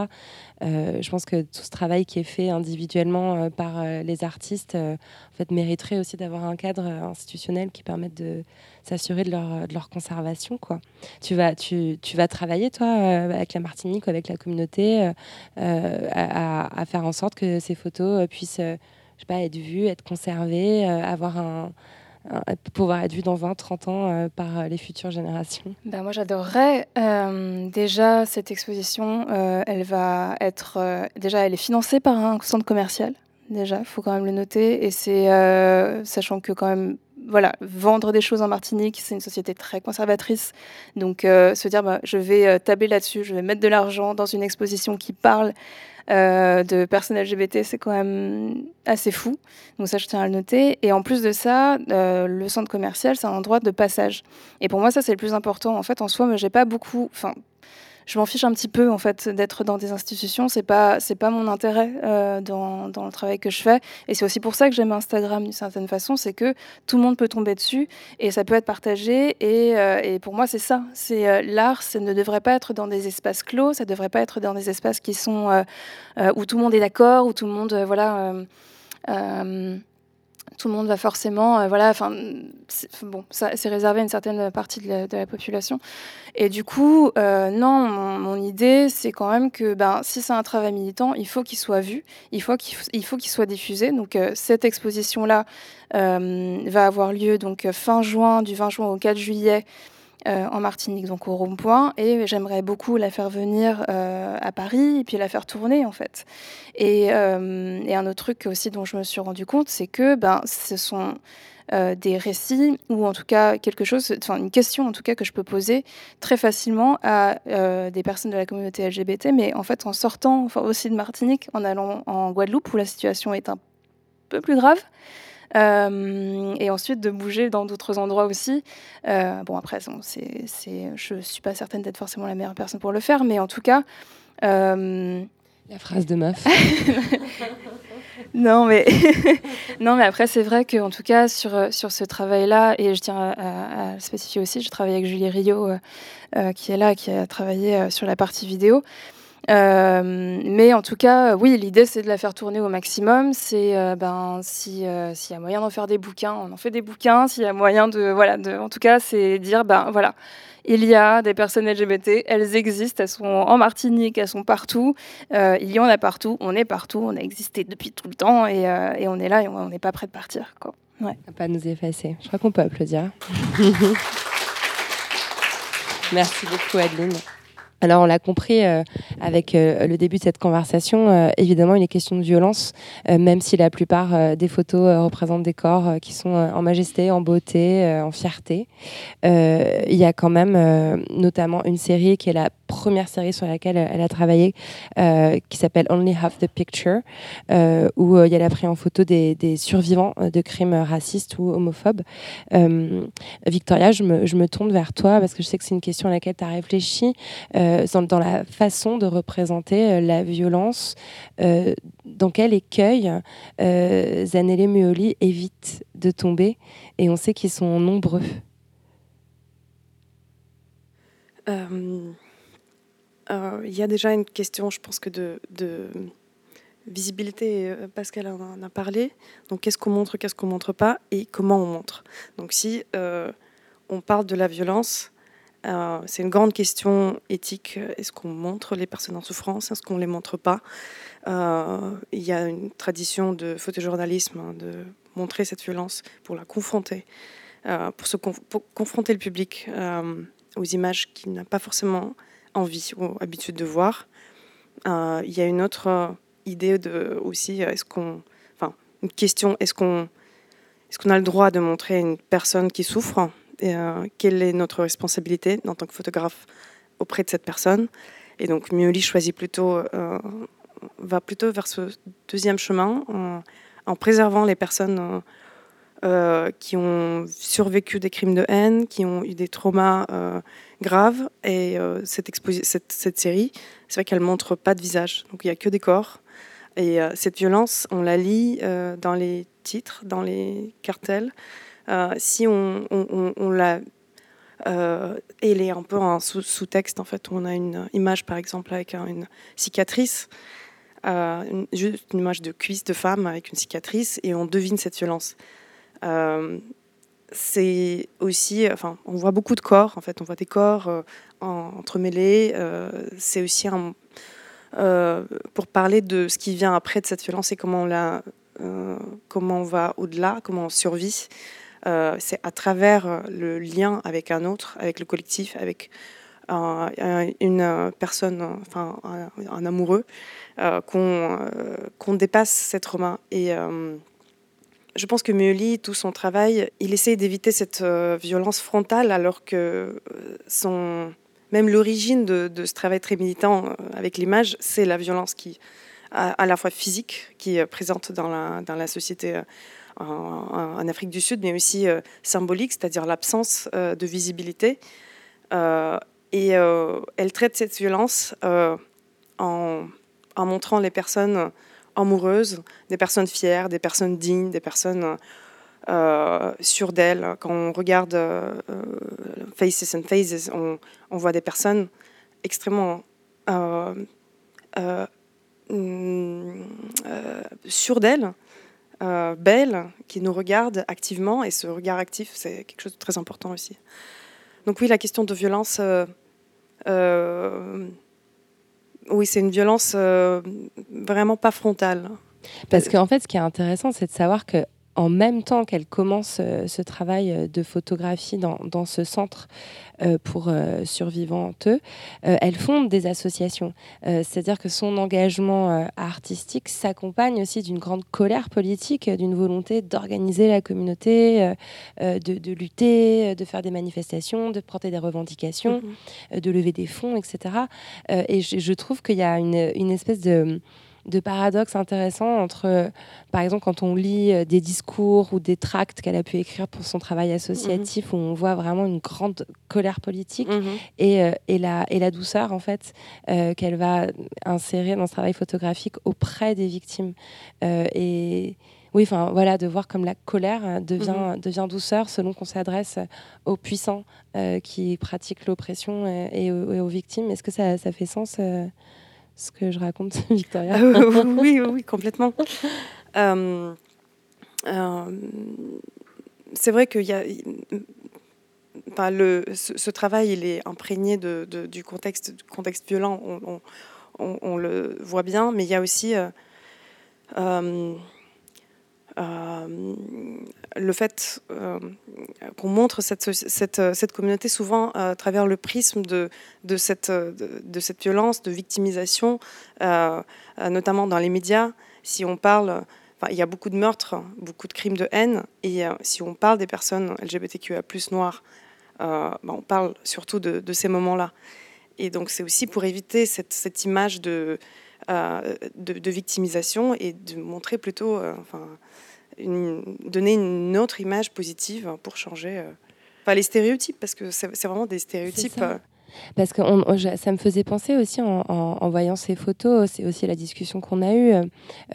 je pense que tout ce travail qui est fait individuellement par les artistes en fait, mériterait aussi d'avoir un cadre institutionnel qui permette de s'assurer de leur, de leur conservation. Quoi. Tu, vas, tu, tu vas travailler, toi, euh, avec la Martinique, avec la communauté, euh, euh, à, faire en sorte que ces photos puissent je sais pas, être vues, être conservées, avoir un, pouvoir être vues dans 20, 30 ans par les futures générations ben Moi, j'adorerais. déjà, cette exposition, elle va être. déjà, elle est financée par un centre commercial. Déjà, il faut quand même le noter. Et c'est. sachant que, quand même, voilà, vendre des choses en Martinique, c'est une société très conservatrice. Donc, se dire, bah, je vais tabler là-dessus, je vais mettre de l'argent dans une exposition qui parle de personnes LGBT, c'est quand même assez fou. Donc ça, je tiens à le noter. Et en plus de ça, le centre commercial, c'est un endroit de passage. Et pour moi, ça, c'est le plus important. En fait, en soi, moi, j'ai pas beaucoup... je m'en fiche un petit peu en fait d'être dans des institutions. C'est pas c'est pas mon intérêt euh, dans, dans, le travail que je fais. Et c'est aussi pour ça que j'aime Instagram d'une certaine façon, c'est que tout le monde peut tomber dessus et ça peut être partagé. Et, euh, et pour moi c'est ça. C'est euh, l'art. Ça ne devrait pas être dans des espaces clos. Ça devrait pas être dans des espaces qui sont où tout le monde est d'accord, où tout le monde voilà tout le monde va forcément, euh, voilà, enfin, bon, c'est réservé à une certaine partie de la, population. Et du coup, euh, non, mon, idée, c'est quand même que, ben, si c'est un travail militant, il faut qu'il soit vu, il faut qu'il faut qu'il soit diffusé. Donc euh, cette exposition-là va avoir lieu donc fin juin, du 20 juin au 4 juillet. Euh, en Martinique, donc au rond-point, et j'aimerais beaucoup la faire venir euh, à Paris et puis la faire tourner en fait. Euh, et, un autre truc aussi dont je me suis rendu compte, c'est que ben, ce sont des récits ou en tout cas quelque chose, enfin une question en tout cas que je peux poser très facilement à des personnes de la communauté LGBT, mais en fait en sortant aussi de Martinique, en allant en Guadeloupe où la situation est un peu plus grave. Euh, et ensuite de bouger dans d'autres endroits aussi. Euh, bon, après, c'est, c'est, je ne suis pas certaine d'être forcément la meilleure personne pour le faire, mais en tout cas. Euh, la phrase de meuf. non, mais non, mais après, c'est vrai qu'en tout cas, sur, sur ce travail-là, et je tiens à, à, spécifier aussi, je travaille avec Julie Rio, qui est là, qui a travaillé sur la partie vidéo. Euh, mais en tout cas, oui, l'idée c'est de la faire tourner au maximum. C'est euh, ben si euh, s'il y a moyen d'en faire des bouquins, on en fait des bouquins. S'il y a moyen de voilà, de, en tout cas, c'est dire ben voilà, il y a des personnes LGBT, elles existent, elles sont en Martinique, elles sont partout. il y en a partout, on est partout, on a existé depuis tout le temps et, et on est là et on n'est pas prêt de partir. Quoi. Ouais. Pas nous effacer. Je crois qu'on peut applaudir. Merci beaucoup, Adeline. Alors on l'a compris euh, avec euh, le début de cette conversation, euh, évidemment il est question de violence, même si la plupart des photos représentent des corps qui sont en majesté, en beauté, en fierté. Il y a quand même notamment une série qui est la première série sur laquelle elle a travaillé, qui s'appelle Only Half the Picture, où il y a la prise en photo des, survivants de crimes racistes ou homophobes. Victoria, je me, tourne vers toi parce que je sais que c'est une question à laquelle tu as réfléchi. Euh, dans, la façon de représenter euh, la violence, euh, dans quel écueil Zanelle Muoli évite de tomber Et on sait qu'ils sont nombreux. Il y a déjà une question, je pense que de, visibilité, Pascal en a parlé. Donc, qu'est-ce qu'on montre, qu'est-ce qu'on montre pas, et comment on montre? Donc, si on parle de la violence, euh, c'est une grande question éthique. Est-ce qu'on montre les personnes en souffrance? Est-ce qu'on les montre pas? Euh, Il y a une tradition de photojournalisme hein, de montrer cette violence pour la confronter, euh, pour, se confronter le public aux images qu'il n'a pas forcément envie ou habitude de voir. il y a une autre idée de, aussi, est-ce qu'on, enfin, une question, est-ce qu'on, est-ce qu'on a le droit de montrer une personne qui souffre? Et, euh, quelle est notre responsabilité en tant que photographe auprès de cette personne? Et donc Mioli choisit plutôt, euh, va plutôt vers ce deuxième chemin en, préservant les personnes euh, qui ont survécu des crimes de haine, qui ont eu des traumas graves. Et cette, cette, série, c'est vrai qu'elle montre pas de visage, donc il n'y a que des corps. Et cette violence, on la lit dans les titres, dans les cartels. Euh, si on, on, l'a euh, elle est un peu en sous-texte en fait. On a une image par exemple avec une cicatrice, euh, juste une image de cuisse de femme avec une cicatrice et on devine cette violence. C'est aussi, enfin, on voit beaucoup de corps en fait. On voit des corps entremêlés. c'est aussi pour parler de ce qui vient après de cette violence et comment on la, comment on va au-delà, comment on survit. Euh, c'est à travers euh, le lien avec un autre, avec le collectif, avec une personne, enfin un, amoureux, euh, qu'on dépasse ces traumas. Et je pense que Meuli, tout son travail, il essaie d'éviter cette violence frontale alors que son, même l'origine de, ce travail très militant avec l'image, c'est la violence qui, à, la fois physique, qui est présente dans la, société en, Afrique du Sud, mais aussi symbolique, c'est-à-dire l'absence de visibilité. et elle traite cette violence en, en montrant les personnes amoureuses, des personnes fières, des personnes dignes, des personnes euh, sûres d'elles. Quand on regarde euh, Faces and Phases, on, voit des personnes extrêmement euh, mm, sûres d'elles, belles, qui nous regardent activement. Et ce regard actif, c'est quelque chose de très important aussi. Donc oui, la question de violence oui, c'est une violence euh, vraiment pas frontale. Parce qu'en fait, ce qui est intéressant, c'est de savoir que en même temps qu'elle commence euh, ce travail euh, de photographie dans, dans ce centre pour survivantes, elle fonde des associations. C'est-à-dire que son engagement artistique s'accompagne aussi d'une grande colère politique, d'une volonté d'organiser la communauté, de, de, lutter, de faire des manifestations, de porter des revendications, mm-hmm. de lever des fonds, etc. et je, je trouve qu'il y a une, une espèce de de paradoxes intéressants entre, euh, par exemple, quand on lit euh, des discours ou des tracts qu'elle a pu écrire pour son travail associatif, où on voit vraiment une grande colère politique mhm. et, euh, et, la, et la douceur, en fait, qu'elle va insérer dans ce travail photographique auprès des victimes. et oui, enfin voilà, de voir comme la colère devient, mhm. devient douceur selon qu'on s'adresse aux puissants qui pratiquent l'oppression et, aux victimes. Est-ce que ça, ça fait sens ce que je raconte, Victoria. Ah oui, oui, complètement. Euh, euh, c'est vrai qu'il y a. le, ce, travail, il est imprégné de, du contexte, contexte violent, on, on, on, le voit bien, mais il y a aussi euh, euh, le fait euh, qu'on montre cette, cette, cette, communauté souvent à travers le prisme de, de, cette, de, cette violence, de victimisation, euh, notamment dans les médias. Si on parle, il y a beaucoup de meurtres, beaucoup de crimes de haine, et si on parle des personnes LGBTQA+ noires, ben, on parle surtout de, de ces moments-là. Et donc c'est aussi pour éviter cette, cette image de, de, victimisation et de montrer plutôt, enfin, donner une autre image positive pour changer euh, les stéréotypes, parce que c'est vraiment des stéréotypes. Euh, parce que ça me faisait penser aussi en, voyant ces photos, c'est aussi la discussion qu'on a eue.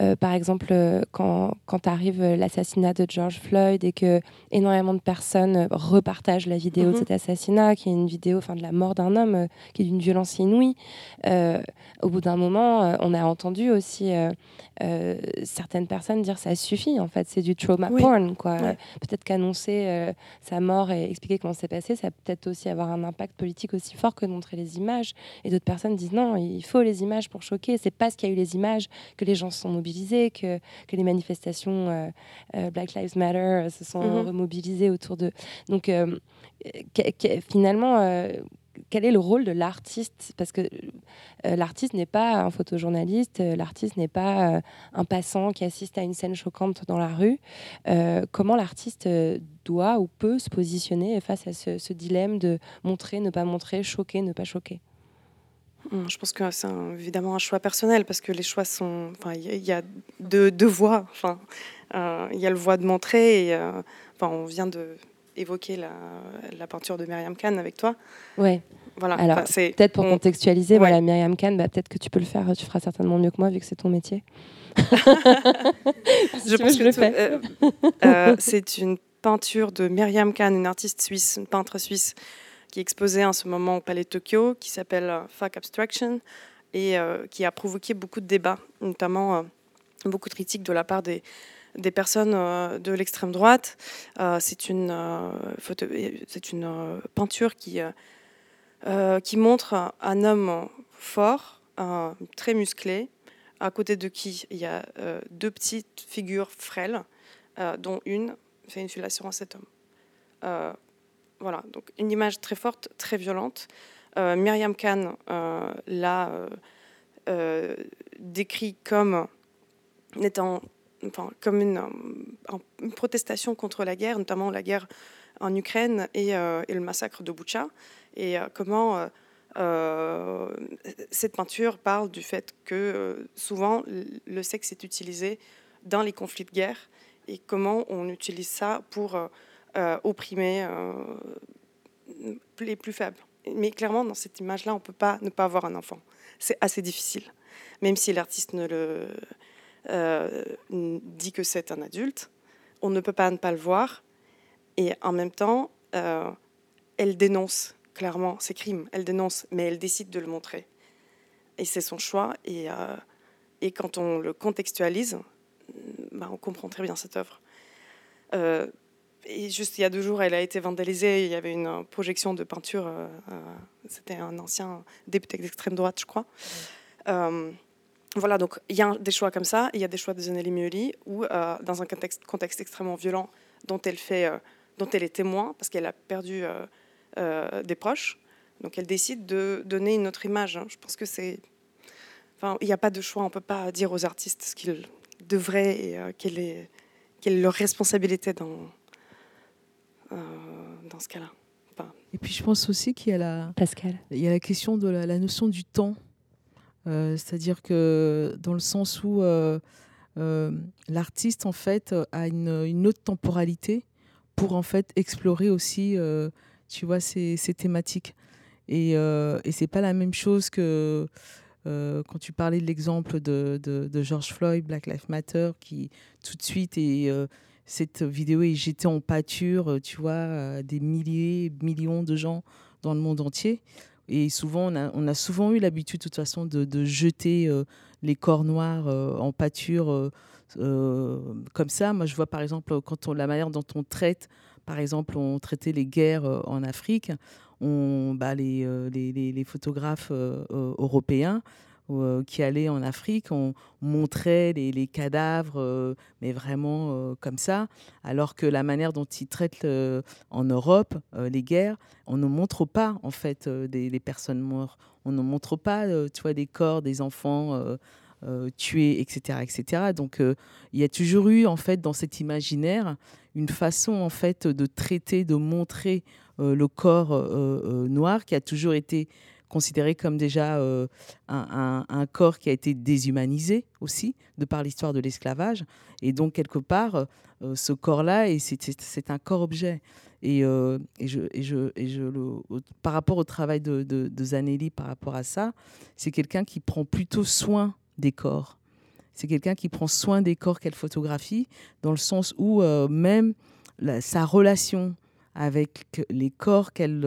Euh, par exemple, quand, quand arrive l'assassinat de George Floyd et que énormément de personnes repartagent la vidéo de mhm. cet assassinat, qui est une vidéo enfin, de la mort d'un homme, qui est d'une violence inouïe, au bout d'un moment, on a entendu aussi euh, certaines personnes dire ça suffit en fait c'est du trauma porn quoi peut-être qu'annoncer euh, sa mort et expliquer comment c'est passé ça peut-être aussi avoir un impact politique aussi fort que de montrer les images. Et d'autres personnes disent non il faut les images pour choquer. C'est parce qu'il y a eu les images que les gens se sont mobilisés que, que les manifestations euh, Black Lives Matter se sont mm-hmm. remobilisées autour de donc finalement quel est le rôle de l'artiste? Parce que euh, l'artiste n'est pas un photojournaliste, euh, l'artiste n'est pas euh, un passant qui assiste à une scène choquante dans la rue. comment l'artiste doit ou peut se positionner face à ce, dilemme de montrer, ne pas montrer, choquer, ne pas choquer? Hum, je pense que c'est évidemment un choix personnel parce que les choix sont. Enfin, il y, a deux, deux voies. Enfin, il y a le voie de montrer et enfin, on vient de évoquer la, la, peinture de Myriam Khan avec toi. Ouais. Voilà. Alors, peut-être pour contextualiser, voilà, Myriam Khan, bah, peut-être que tu peux le faire, tu feras certainement mieux que moi vu que c'est ton métier. je pense que, le fais. Euh, euh, c'est une peinture de Myriam Khan, une artiste suisse, une peintre suisse, qui est exposée en ce moment au Palais de Tokyo, qui s'appelle euh, Fuck Abstraction, et qui a provoqué beaucoup de débats, notamment beaucoup de critiques de la part des, des personnes de l'extrême droite. c'est une, c'est une peinture qui euh, montre un, homme fort, très musclé, à côté de qui il y a euh, deux petites figures frêles, euh, dont une fait une fellation à cet homme. voilà, donc une image très forte, très violente. Myriam Khan l'a décrit comme étant enfin, comme une, protestation contre la guerre, notamment la guerre en Ukraine et, et le massacre de Boucha, et comment cette peinture parle du fait que souvent le sexe est utilisé dans les conflits de guerre et comment on utilise ça pour opprimer les plus faibles. Mais clairement, dans cette image-là, on ne peut pas ne pas avoir un enfant. C'est assez difficile. Même si l'artiste ne le euh, dit que c'est un adulte, on ne peut pas ne pas le voir. Et en même temps, euh, elle dénonce clairement ses crimes. Elle dénonce, mais elle décide de le montrer. Et c'est son choix. Et, euh, et quand on le contextualise, bah, on comprend très bien cette œuvre et juste il y a deux jours, elle a été vandalisée. Il y avait une projection de peinture. Euh, euh, c'était un ancien député d'extrême droite, je crois. Euh, voilà, donc il y a des choix comme ça. Il y a des choix de Zanelli Mioli, où dans un contexte, contexte, extrêmement violent, dont elle, fait, dont elle est témoin, parce qu'elle a perdu des proches, donc elle décide de donner une autre image. Hein. Je pense que c'est. Enfin, il n'y a pas de choix. On ne peut pas dire aux artistes ce qu'ils devraient et quelle, est, quelle est leur responsabilité dans euh, dans ce cas-là. Et puis je pense aussi qu'il y a la, Pascal. Il y a la question de la, notion du temps. Euh, c'est-à-dire que dans le sens où euh, l'artiste en fait a une, autre temporalité pour en fait explorer aussi, tu vois, ces, thématiques. Et, et c'est pas la même chose que quand tu parlais de l'exemple de, George Floyd, Black Lives Matter, qui tout de suite est cette vidéo est jetée en pâture, euh, tu vois, euh, des milliers, millions de gens dans le monde entier. Et souvent, on a, souvent eu l'habitude, de toute façon, de, jeter euh, les corps noirs en pâture comme ça. Moi, je vois, par exemple, quand la manière dont on traite, par exemple, on traitait les guerres en Afrique, on, bah, les, photographes européens euh, qui allaient en Afrique, on montrait les, cadavres, euh, mais vraiment euh, comme ça, alors que la manière dont ils traitent en Europe les guerres, on ne montre pas en fait des, personnes mortes, on ne montre pas, tu vois, des corps des enfants. tués, etc., etc. Donc, il y a toujours eu, en fait, dans cet imaginaire, une façon, en fait, de traiter, de montrer le corps noir qui a toujours été considéré comme déjà euh, un, corps qui a été déshumanisé aussi, de par l'histoire de l'esclavage. Et donc, quelque part, euh, ce corps-là, c'est un corps-objet. Et, euh, et, je, par rapport au travail de, Zanelli, par rapport à ça, c'est quelqu'un qui prend plutôt soin des corps. C'est quelqu'un qui prend soin des corps qu'elle photographie, dans le sens où même sa relation avec les corps qu'elle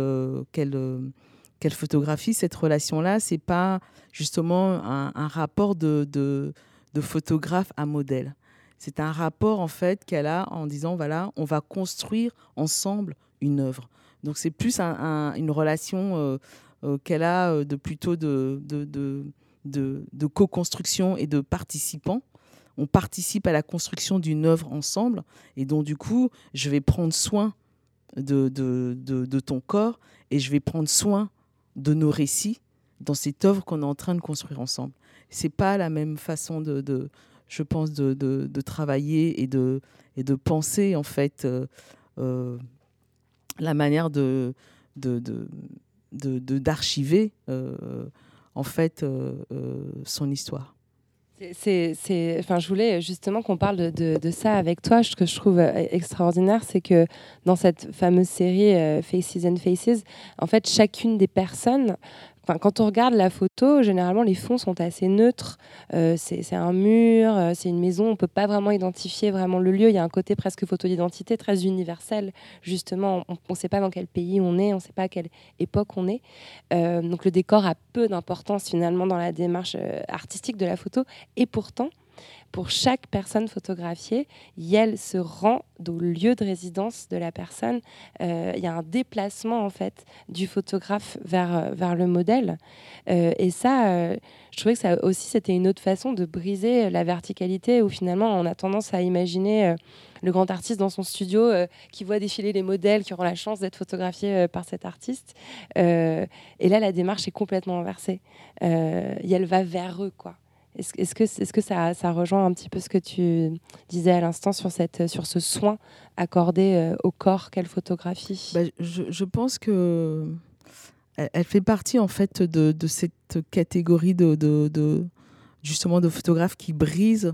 qu'elle photographie, cette relation-là, c'est pas justement un, rapport de, photographe à modèle. C'est un rapport en fait qu'elle a en disant voilà, on va construire ensemble une œuvre. Donc c'est plus une relation euh, euh, qu'elle a euh, de plutôt de, co-construction et de participants. On participe à la construction d'une œuvre ensemble et donc du coup, je vais prendre soin de, ton corps et je vais prendre soin de nos récits dans cette œuvre qu'on est en train de construire ensemble. C'est pas la même façon de, je pense, de, de, travailler et de, et de penser en fait euh, euh, la manière de d'archiver euh, en fait son histoire. C'est, enfin, je voulais justement qu'on parle de, de, ça avec toi. Ce que je trouve extraordinaire, c'est que dans cette fameuse série Faces and Faces, en fait, chacune des personnes quand on regarde la photo, généralement les fonds sont assez neutres. Euh, c'est un mur, euh, c'est une maison. On ne peut pas vraiment identifier vraiment le lieu. Il y a un côté presque photo d'identité très universel. Justement, on ne sait pas dans quel pays on est, on ne sait pas à quelle époque on est. Euh, donc le décor a peu d'importance finalement dans la démarche artistique de la photo. Et pourtant, pour chaque personne photographiée, Yel se rend au lieu de résidence de la personne. Euh, il y a un déplacement en fait du photographe vers, euh, vers le modèle. Euh, et ça, je trouvais que ça aussi c'était une autre façon de briser la verticalité où finalement on a tendance à imaginer le grand artiste dans son studio qui voit défiler les modèles qui auront la chance d'être photographiés par cet artiste. et là, la démarche est complètement inversée. Yel va vers eux, quoi Est-ce que, ça, rejoint un petit peu ce que tu disais à l'instant sur, ce soin accordé euh, au corps qu'elle photographie? Bah, je, pense que elle, fait partie en fait de, cette catégorie de, justement de photographes qui brisent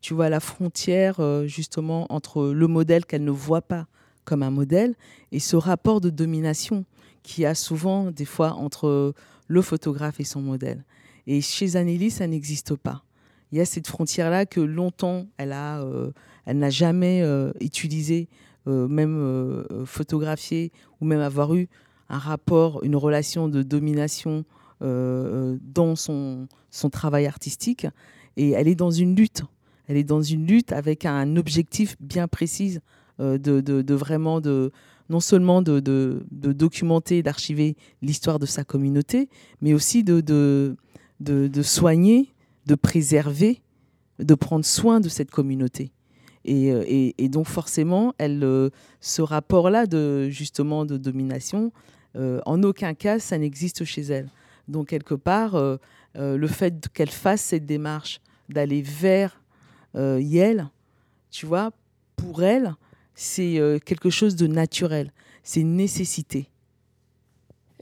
tu vois la frontière euh, justement entre le modèle qu'elle ne voit pas comme un modèle et ce rapport de domination qui a souvent des fois entre le photographe et son modèle. Et chez Anneli, ça n'existe pas. Il y a cette frontière-là que longtemps, elle a, euh, elle n'a jamais euh, utilisé, euh, même photographié ou même avoir eu un rapport, une relation de domination dans son, travail artistique. Et elle est dans une lutte. Elle est dans une lutte avec un objectif bien précis de, vraiment de non seulement de, documenter, d'archiver l'histoire de sa communauté, mais aussi de, de, soigner, de préserver, de prendre soin de cette communauté. Et, euh, donc forcément, elle, euh, ce rapport-là de justement de domination, euh, en aucun cas, ça n'existe chez elle. Donc quelque part, le fait qu'elle fasse cette démarche d'aller vers Yel, tu vois, pour elle, c'est quelque chose de naturel, c'est une nécessité.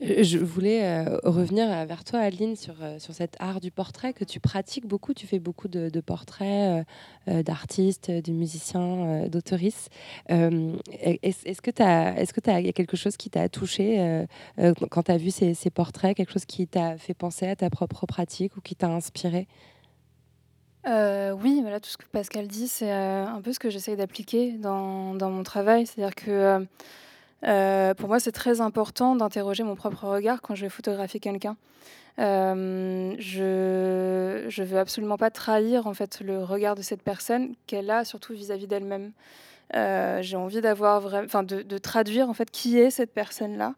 Je voulais euh, revenir vers toi, Aline, sur, euh, sur cet art du portrait que tu pratiques beaucoup. Tu fais beaucoup de, portraits euh, d'artistes, de musiciens, d'auteuristes. Est-ce que tu as, y a quelque chose qui t'a touché quand tu as vu ces, portraits, quelque chose qui t'a fait penser à ta propre pratique ou qui t'a inspiré? Oui, voilà, tout ce que Pascal dit, c'est un peu ce que j'essaye d'appliquer dans, dans, mon travail. C'est-à-dire que euh, pour moi, c'est très important d'interroger mon propre regard quand je vais photographier quelqu'un. Euh, je je veux absolument pas trahir en fait le regard de cette personne qu'elle a surtout vis-à-vis d'elle-même. Euh, j'ai envie d'avoir enfin de, traduire en fait qui est cette personne-là,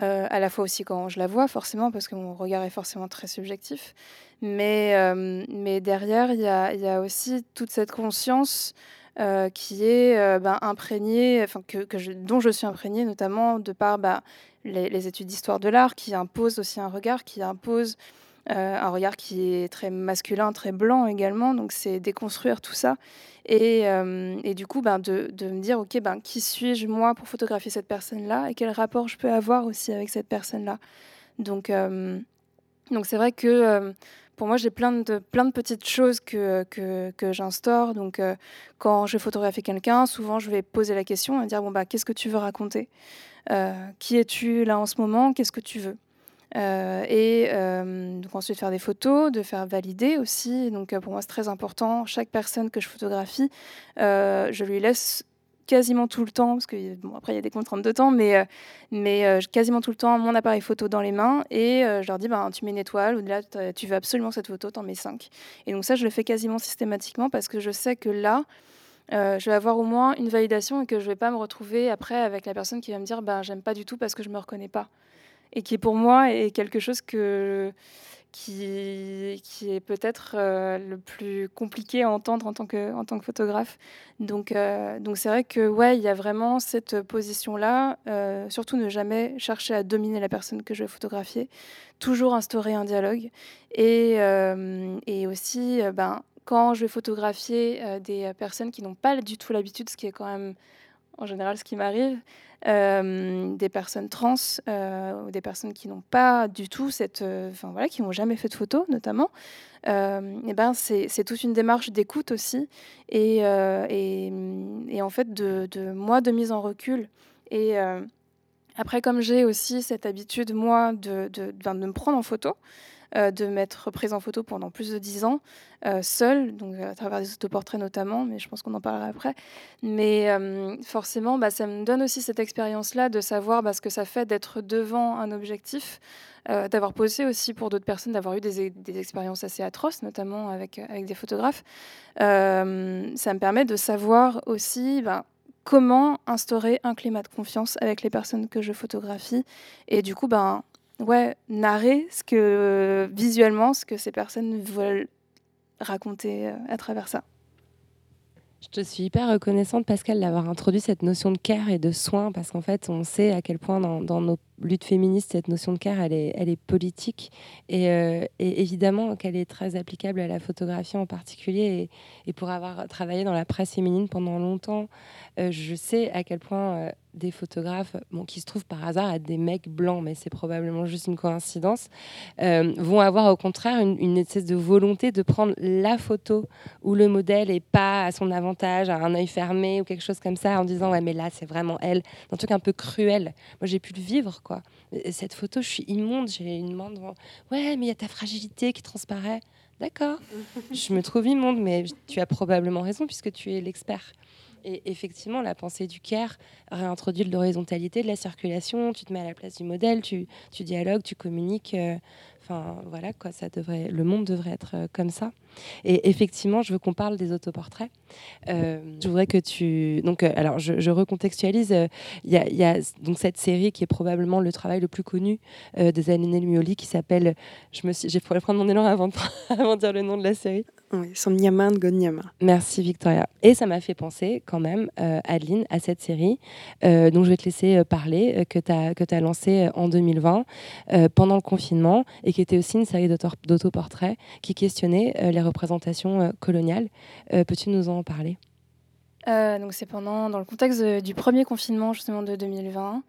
euh, à la fois aussi quand je la vois forcément parce que mon regard est forcément très subjectif, mais euh, mais derrière il y a aussi toute cette conscience euh, qui est euh, imprégné, enfin que, que je, dont je suis imprégnée notamment de par bah, les, études d'histoire de l'art, qui imposent aussi un regard, qui impose euh, un regard qui est très masculin, très blanc également. Donc c'est déconstruire tout ça et, euh, du coup ben, de, me dire ok ben qui suis-je moi pour photographier cette personne-là et quel rapport je peux avoir aussi avec cette personne-là? Donc c'est vrai que pour moi, j'ai plein de, petites choses que, j'instaure. Donc, euh, quand je photographie quelqu'un, souvent, je vais poser la question et dire, bon, bah, qu'est-ce que tu veux raconter? Euh, Qui es-tu là en ce moment? Qu'est-ce que tu veux? Euh, et euh, donc ensuite faire des photos, de faire valider aussi. Donc pour moi c'est très important. Chaque personne que je photographie, je lui laisse quasiment tout le temps, parce que bon, après il y a des contraintes de temps, mais, euh, euh, quasiment tout le temps mon appareil photo dans les mains et euh, je leur dis ben, tu mets une étoile ou là tu veux absolument cette photo, t'en mets cinq. Et donc ça je le fais quasiment systématiquement parce que je sais que là je vais avoir au moins une validation et que je vais pas me retrouver après avec la personne qui va me dire ben j'aime pas du tout parce que je me reconnais pas et qui pour moi est quelque chose que qui, est peut-être euh, le plus compliqué à entendre en tant que, photographe. Donc, euh, donc c'est vrai que ouais, il y a vraiment cette position-là. Euh, surtout ne jamais chercher à dominer la personne que je vais photographier. Toujours instaurer un dialogue. Et, aussi, ben, quand je vais photographier des personnes qui n'ont pas du tout l'habitude, ce qui est quand même en général ce qui m'arrive, euh, des personnes trans euh, ou des personnes qui n'ont pas du tout cette, euh, enfin voilà, qui n'ont jamais fait de photos notamment. Et ben c'est toute une démarche d'écoute aussi et, en fait de, de, moi de mise en recul et après comme j'ai aussi cette habitude moi de, de, de, me prendre en photo de m'être prise en photo pendant plus de dix ans, euh, seule, donc à travers des autoportraits notamment, mais je pense qu'on en parlera après. Mais euh, forcément, bah, ça me donne aussi cette expérience-là de savoir bah, ce que ça fait d'être devant un objectif, euh, d'avoir posé aussi pour d'autres personnes, d'avoir eu des, des, expériences assez atroces, notamment avec, avec des photographes. Euh, ça me permet de savoir aussi bah, comment instaurer un climat de confiance avec les personnes que je photographie. Et du coup, ben, ouais, narrer ce que visuellement ce que ces personnes veulent raconter euh, à travers ça. Je te suis hyper reconnaissante, Pascal, d'avoir introduit cette notion de care et de soin, parce qu'en fait, on sait à quel point dans, dans nos lutte féministe, cette notion de care, elle est, elle est politique et, et évidemment qu'elle est très applicable à la photographie en particulier. Et, pour avoir travaillé dans la presse féminine pendant longtemps, je sais à quel point des photographes, qui se trouvent par hasard être des mecs blancs, mais c'est probablement juste une coïncidence, euh, vont avoir au contraire une, espèce de volonté de prendre la photo où le modèle est pas à son avantage, à un œil fermé ou quelque chose comme ça, en disant ouais mais là c'est vraiment elle, un truc un peu cruel. Moi j'ai pu le vivre quoi. Cette photo, je suis immonde, j'ai une main devant. Ouais mais il y a ta fragilité qui transparaît. D'accord, je me trouve immonde, mais tu as probablement raison puisque tu es l'expert. Et effectivement, la pensée du CARE réintroduit de l'horizontalité, de la circulation, tu te mets à la place du modèle, tu, tu dialogues, tu communiques. Euh, enfin, voilà, quoi, ça devrait, le monde devrait être euh, comme ça. Et effectivement, je veux qu'on parle des autoportraits. Euh, je voudrais que tu. Donc, alors, je, recontextualise. Il y, y, a donc cette série qui est probablement le travail le plus connu des Aline Mioli qui s'appelle. Je me suis, j'ai prendre mon élan avant de, avant de dire le nom de la série. Oui, Somnyaman Gonyama. Merci Victoria. Et ça m'a fait penser quand même, euh, Adeline, à cette série euh, dont je vais te laisser euh, parler, euh, que tu as, que as lancée en 2020 pendant le confinement et qui était aussi une série d'autoportraits qui questionnait les représentations coloniales. Peux-tu nous en parler? Donc c'est pendant dans le contexte du premier confinement justement de 2020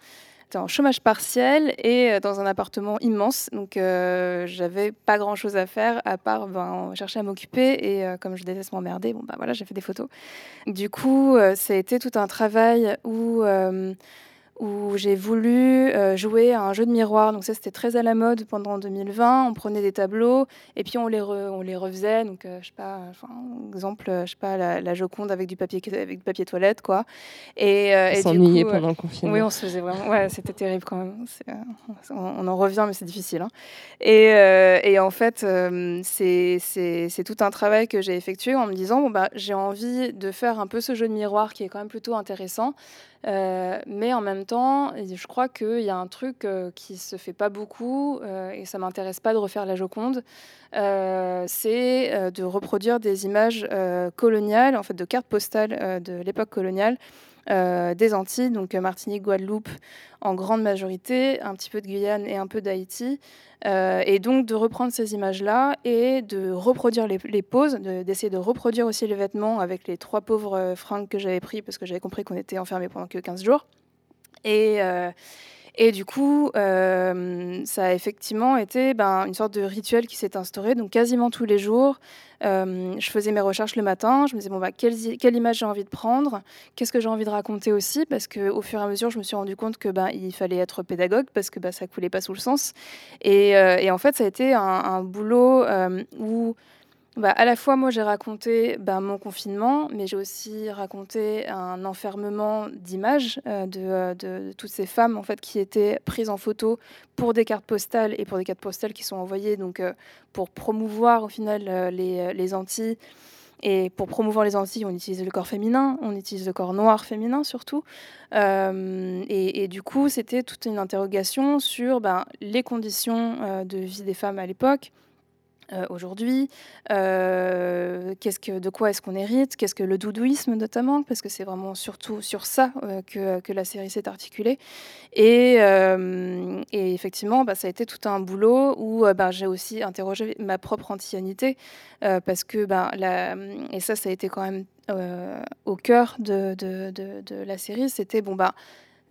en chômage partiel et euh, dans un appartement immense. Donc, euh, j'avais pas grand chose à faire à part ben, chercher à m'occuper. Et euh, comme je déteste m'emmerder, bon, bah voilà, j'ai fait des photos. Du coup, ça a été tout un travail où où j'ai voulu euh, jouer à un jeu de miroir. Donc ça, c'était très à la mode pendant 2020. On prenait des tableaux et puis on les, on les refaisait. Donc, euh, je sais pas, enfin, exemple, je sais pas, la, Joconde avec du papier, avec du papier toilette, quoi. Et, euh, s'ennuyait pendant le confinement. Oui, on se faisait vraiment... Ouais, c'était terrible quand même. On, en revient, mais c'est difficile. Hein. Et, et, en fait, c'est tout un travail que j'ai effectué en me disant, bon, bah, j'ai envie de faire un peu ce jeu de miroir qui est quand même plutôt intéressant. Euh, mais en même temps, je crois qu'il y a un truc euh, qui se fait pas beaucoup, euh, et ça m'intéresse pas de refaire la Joconde, c'est de reproduire des images coloniales, en fait de cartes postales de l'époque coloniale, des Antilles, donc Martinique, Guadeloupe en grande majorité, un petit peu de Guyane et un peu d'Haïti. et donc de reprendre ces images-là et de reproduire les, poses, d'essayer de, reproduire aussi les vêtements avec les trois pauvres fringues que j'avais pris parce que j'avais compris qu'on était enfermés pendant que 15 jours. Et, et du coup, euh, ça a effectivement été ben, une sorte de rituel qui s'est instauré. Donc quasiment tous les jours, euh, je faisais mes recherches le matin. Je me disais, bon, bah, quelle, image j'ai envie de prendre? Qu'est-ce que j'ai envie de raconter aussi? Parce qu'au fur et à mesure, je me suis rendu compte que ben, fallait être pédagogue parce que ben, ça coulait pas sous le sens. Et, euh, en fait, ça a été un boulot où bah, à la fois, moi, j'ai raconté bah, mon confinement, mais j'ai aussi raconté un enfermement d'images euh, euh, de, toutes ces femmes en fait, qui étaient prises en photo pour des cartes postales et pour des cartes postales qui sont envoyées donc, euh, pour promouvoir au final les, les, Antilles. Et pour promouvoir les Antilles, on utilise le corps féminin, on utilise le corps noir féminin surtout. et, du coup, c'était toute une interrogation sur ben, les conditions de vie des femmes à l'époque, euh, aujourd'hui, euh, de quoi est-ce qu'on hérite, qu'est-ce que le doudouisme notamment, parce que c'est vraiment surtout sur ça euh, que, la série s'est articulée. Et, effectivement, bah, ça a été tout un boulot où bah, j'ai aussi interrogé ma propre antianité, parce que, bah, et ça, ça a été quand même au cœur de, de la série, c'était, bon, bah,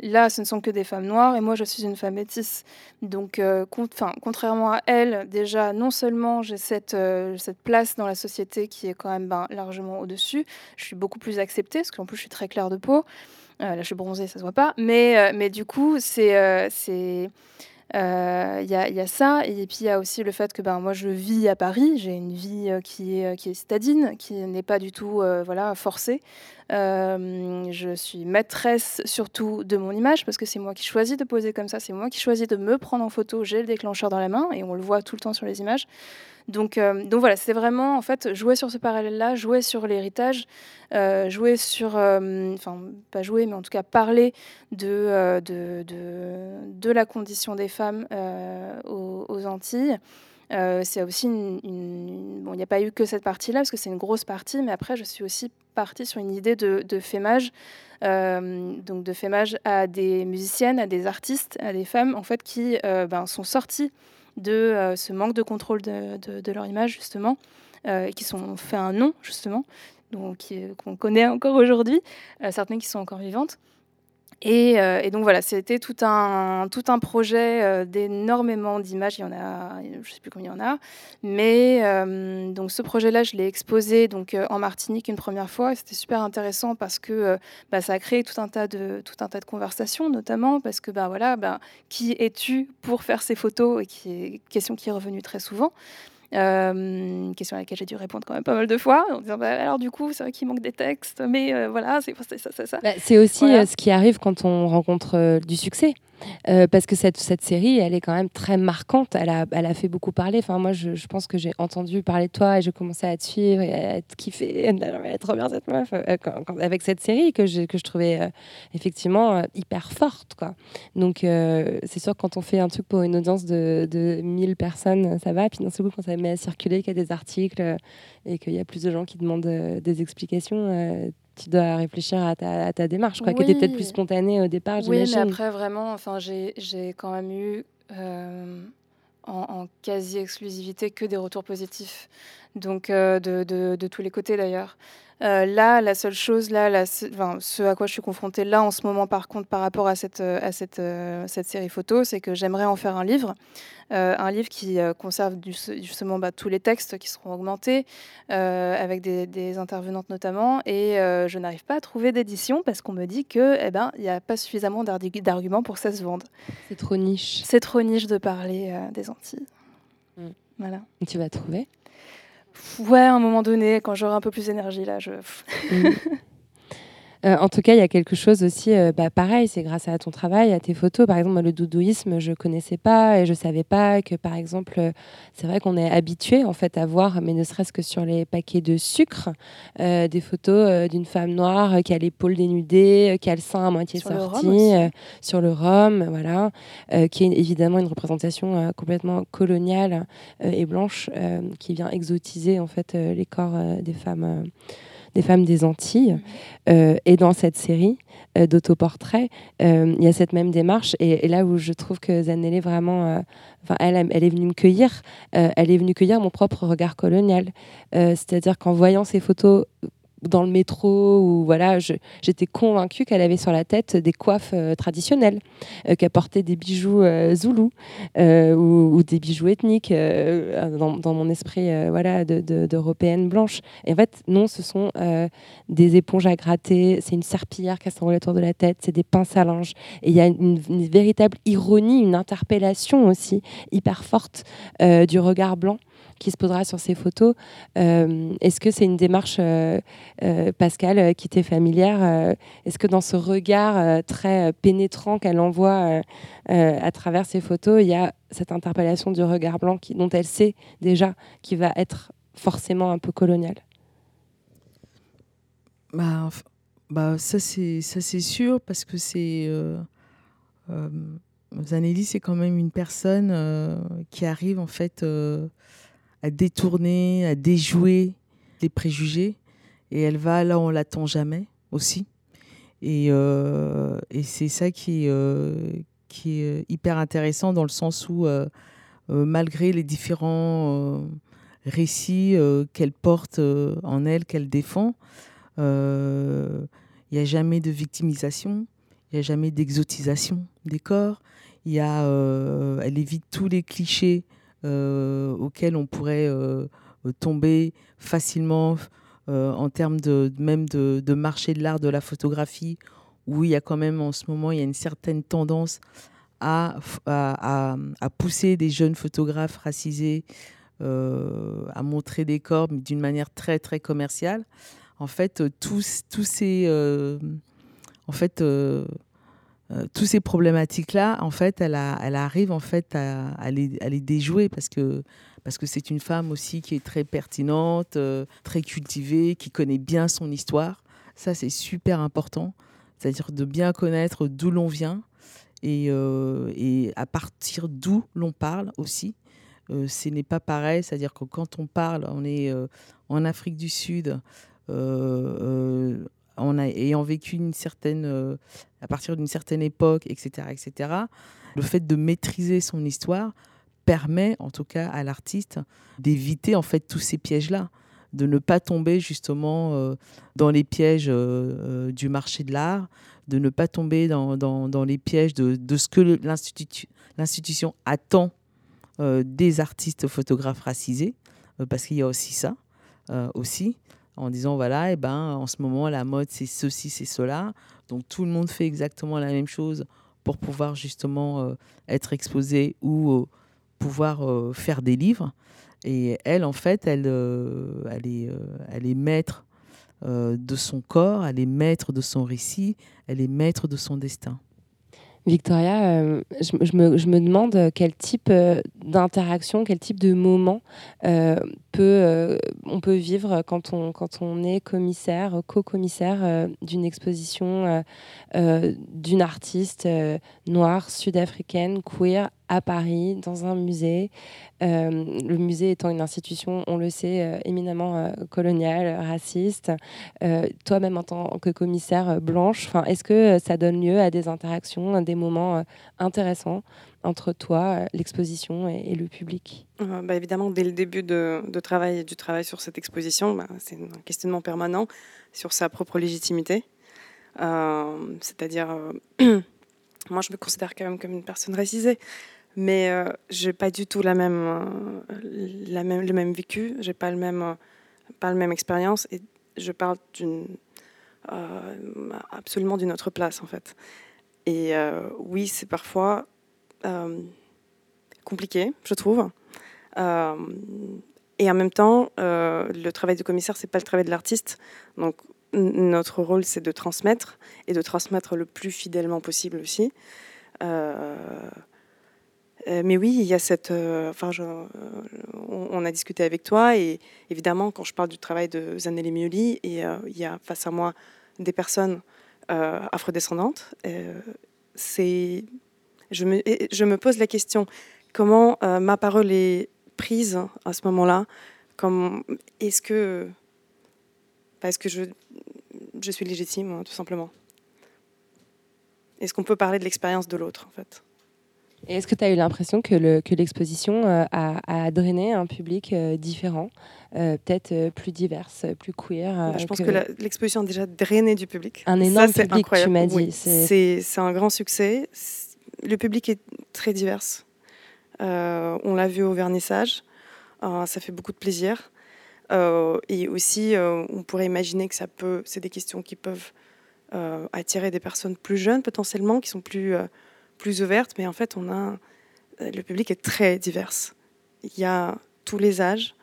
Là, ce ne sont que des femmes noires et moi, je suis une femme métisse. Donc, euh, contrairement à elle, déjà, non seulement j'ai cette, euh, cette place dans la société qui est quand même ben, largement au-dessus, je suis beaucoup plus acceptée, parce qu'en plus, je suis très claire de peau. Euh, là, je suis bronzée, ça se voit pas. Mais, mais du coup, c'est... c'est il y, a ça, et puis il y a aussi le fait que ben, moi je vis à Paris, j'ai une vie qui, est, qui est citadine, qui n'est pas du tout voilà, forcée. Euh, je suis maîtresse surtout de mon image parce que c'est moi qui choisis de poser comme ça, c'est moi qui choisis de me prendre en photo. J'ai le déclencheur dans la main et on le voit tout le temps sur les images. Donc, euh, donc voilà, c'est vraiment en fait jouer sur ce parallèle-là, jouer sur l'héritage, euh, jouer sur, enfin pas jouer, mais en tout cas parler de, de, de, la condition des femmes aux, Antilles. c'est aussi bon, il n'y a pas eu que cette partie-là parce que c'est une grosse partie, mais après je suis aussi parti sur une idée de, de fémage, donc de fémage à des musiciennes, à des artistes, à des femmes en fait qui ben, sont sorties de ce manque de contrôle de, leur image justement, et qui sont fait un nom justement, donc qu'on connaît encore aujourd'hui, certaines qui sont encore vivantes. Euh, et, donc voilà, c'était tout un, tout un projet euh, d'énormément d'images. Il y en a, je ne sais plus combien il y en a. Mais euh, donc ce projet-là, je l'ai exposé donc, en Martinique une première fois. C'était super intéressant parce que bah, ça a créé tout un, tas de, tout un tas de conversations, notamment parce que bah, voilà, bah, qui es-tu pour faire ces photos? Et qui est question qui est revenue très souvent. Euh, question à laquelle j'ai dû répondre quand même pas mal de fois, en disant bah, alors du coup, c'est vrai qu'il manque des textes, mais euh, voilà, c'est ça, ça, ça. Bah, c'est aussi euh, ce qui arrive quand on rencontre du succès. Euh, parce que cette, cette, série, elle est quand même très marquante. Elle a, elle a fait beaucoup parler. Enfin, moi, je, je pense que j'ai entendu parler de toi et j'ai commencé à te suivre et à te kiffer. Elle est trop bien cette meuf. Euh, avec cette série que je, que je trouvais euh, effectivement hyper forte. Quoi. Donc, c'est sûr quand on fait un truc pour une audience de, de 1000 personnes, ça va. Puis d'un seul coup, quand ça met à circuler, qu'il y a des articles et qu'il y a plus de gens qui demandent des explications, tu dois réfléchir à ta, ta démarche, quoi, qui était peut-être plus spontanée au départ. Oui, mais après, vraiment, enfin, j'ai quand même eu euh, en, quasi-exclusivité que des retours positifs, donc euh, de, de, de, tous les côtés d'ailleurs. Euh, là, la seule chose, là, la, enfin, ce à quoi je suis confrontée là en ce moment, par contre, par rapport à cette, à cette, cette série photo, c'est que j'aimerais en faire un livre. Euh, un livre qui euh, conserve justement bah, tous les textes qui seront augmentés, euh, avec des, intervenantes notamment. Et je n'arrive pas à trouver d'édition parce qu'on me dit qu'il eh ben, n'y a pas suffisamment d'arguments pour que ça se vende. C'est trop niche. C'est trop niche de parler des Antilles. Mm. Voilà. tu vas trouver Ouais, à un moment donné, quand j'aurai un peu plus d'énergie, là, je. Mm. Euh, en tout cas, il y a quelque chose aussi, euh, bah, pareil, c'est grâce à ton travail, à tes photos. Par exemple, le doudouisme, je connaissais pas et je savais pas que, par exemple, euh, c'est vrai qu'on est habitué en fait à voir, mais ne serait-ce que sur les paquets de sucre, des photos d'une femme noire qui a l'épaule dénudée, qui a le sein à moitié sur sorti, le sur le rhum, voilà, qui est évidemment une représentation complètement coloniale et blanche qui vient exotiser en fait les corps des femmes des femmes des Antilles. Euh, et dans cette série euh, d'autoportraits, euh, il y a cette même démarche. Et, là où je trouve que Zanelli vraiment, elle, elle est venue me cueillir, elle est venue cueillir mon propre regard colonial. C'est-à-dire qu'en voyant ces photos dans le métro ou voilà, j'étais convaincue qu'elle avait sur la tête des coiffes euh, traditionnelles, euh, qu'elle portait des bijoux euh, zoulous ou, des bijoux ethniques dans, mon esprit voilà d'européenne blanche. Et en fait, non, ce sont des éponges à gratter, c'est une serpillière qui s'enroule autour de la tête, c'est des pinces à linge. Et il y a une, une, véritable ironie, une interpellation aussi hyper forte du regard blanc qui se posera sur ces photos. Euh, est-ce que c'est une démarche, euh, euh, Pascal, qui t'est familière Est-ce que dans ce regard très pénétrant qu'elle envoie à travers ces photos, il y a cette interpellation du regard blanc dont elle sait déjà qui va être forcément un peu colonial? Bah, bah, ça c'est ça c'est sûr parce que c'est Zanelli c'est quand même une personne qui arrive en fait à détourner, à déjouer les préjugés. Et elle va là où on l'attend jamais aussi. Et, euh, c'est ça qui, euh, qui est hyper intéressant dans le sens où, euh, malgré les différents récits qu'elle porte en elle, qu'elle défend, il n'y a jamais de victimisation, il n'y a jamais d'exotisation des corps. Y a, elle évite tous les clichés euh, auxquels on pourrait euh, tomber facilement euh, en termes de, même de, marché de l'art de la photographie, où il y a quand même en ce moment il y a une certaine tendance à, à, pousser des jeunes photographes racisés à montrer des corps d'une manière très très commerciale. En fait, tous, tous ces, en fait, toutes ces problématiques-là, en fait, elle, arrive en fait à, les, déjouer parce que c'est une femme aussi qui est très pertinente, euh, très cultivée, qui connaît bien son histoire. Ça, c'est super important. C'est-à-dire de bien connaître d'où l'on vient et, euh, et, à partir d'où l'on parle aussi. ce n'est pas pareil, c'est-à-dire que quand on parle, on est en Afrique du Sud, ayant vécu certaine, à partir d'une certaine époque, etc., etc., le fait de maîtriser son histoire permet, en tout cas, à l'artiste d'éviter en fait tous ces pièges-là, de ne pas tomber justement euh, dans les pièges euh, euh, du marché de l'art, de ne pas tomber dans, dans, les pièges de, de ce que l'institution attend des artistes photographes racisés, parce qu'il y a aussi ça, aussi en disant voilà, et eh ben, en ce moment, la mode, c'est ceci, c'est cela. Donc tout le monde fait exactement la même chose pour pouvoir justement être exposé ou pouvoir euh, faire des livres. Et elle, en fait, elle, euh, est, euh, elle est maître de son corps, elle est maître de son récit, elle est maître de son destin. Victoria, je, me, je, me, demande quel type d'interaction, quel type de moment peut, on peut vivre quand on, quand on est commissaire, co-commissaire d'une exposition d'une artiste noire, sud-africaine, queer, à Paris, dans un musée. Euh, le musée étant une institution, on le sait, euh, éminemment euh, coloniale, raciste. Toi-même, en tant que commissaire blanche, est-ce que ça donne lieu à des interactions, à des moments intéressants entre toi, l'exposition et, le public? Bah, Évidemment, dès le début du travail sur cette exposition, bah, c'est un questionnement permanent sur sa propre légitimité. C'est-à-dire, moi, je me considère quand même comme une personne racisée mais euh, j'ai pas du tout la même, euh, la même, le même vécu, j'ai pas le même, euh, pas la même expérience et je parle d'une, absolument d'une autre place en fait. Et oui, c'est parfois compliqué, je trouve. et en même temps, le travail du commissaire, c'est pas le travail de l'artiste. Donc notre rôle, c'est de transmettre et de transmettre le plus fidèlement possible aussi. Euh, mais oui, il y a cette. Euh, enfin, euh, on, a discuté avec toi et évidemment, quand je parle du travail de Zanelli Mioli, et il y a face à moi des personnes afrodescendantes, c'est. Je me, pose la question comment ma parole est prise à ce moment-là? Est-ce que. Est-ce que je, je suis légitime, hein, tout simplement? Est-ce qu'on peut parler de l'expérience de l'autre, en fait? Et est-ce que tu as eu l'impression que, l'exposition euh, a, drainé un public euh, différent, euh, peut-être plus divers, plus queer Je pense que, l'exposition a déjà drainé du public. Un énorme public, tu m'as dit. c'est un grand succès. Le public est très divers. on l'a vu au vernissage. ça fait beaucoup de plaisir. et aussi, on pourrait imaginer que ça peut, c'est des questions qui peuvent attirer des personnes plus jeunes potentiellement, qui sont plus plus ouverte, mais en fait, on a euh, le public est très divers. Il y a tous les âges,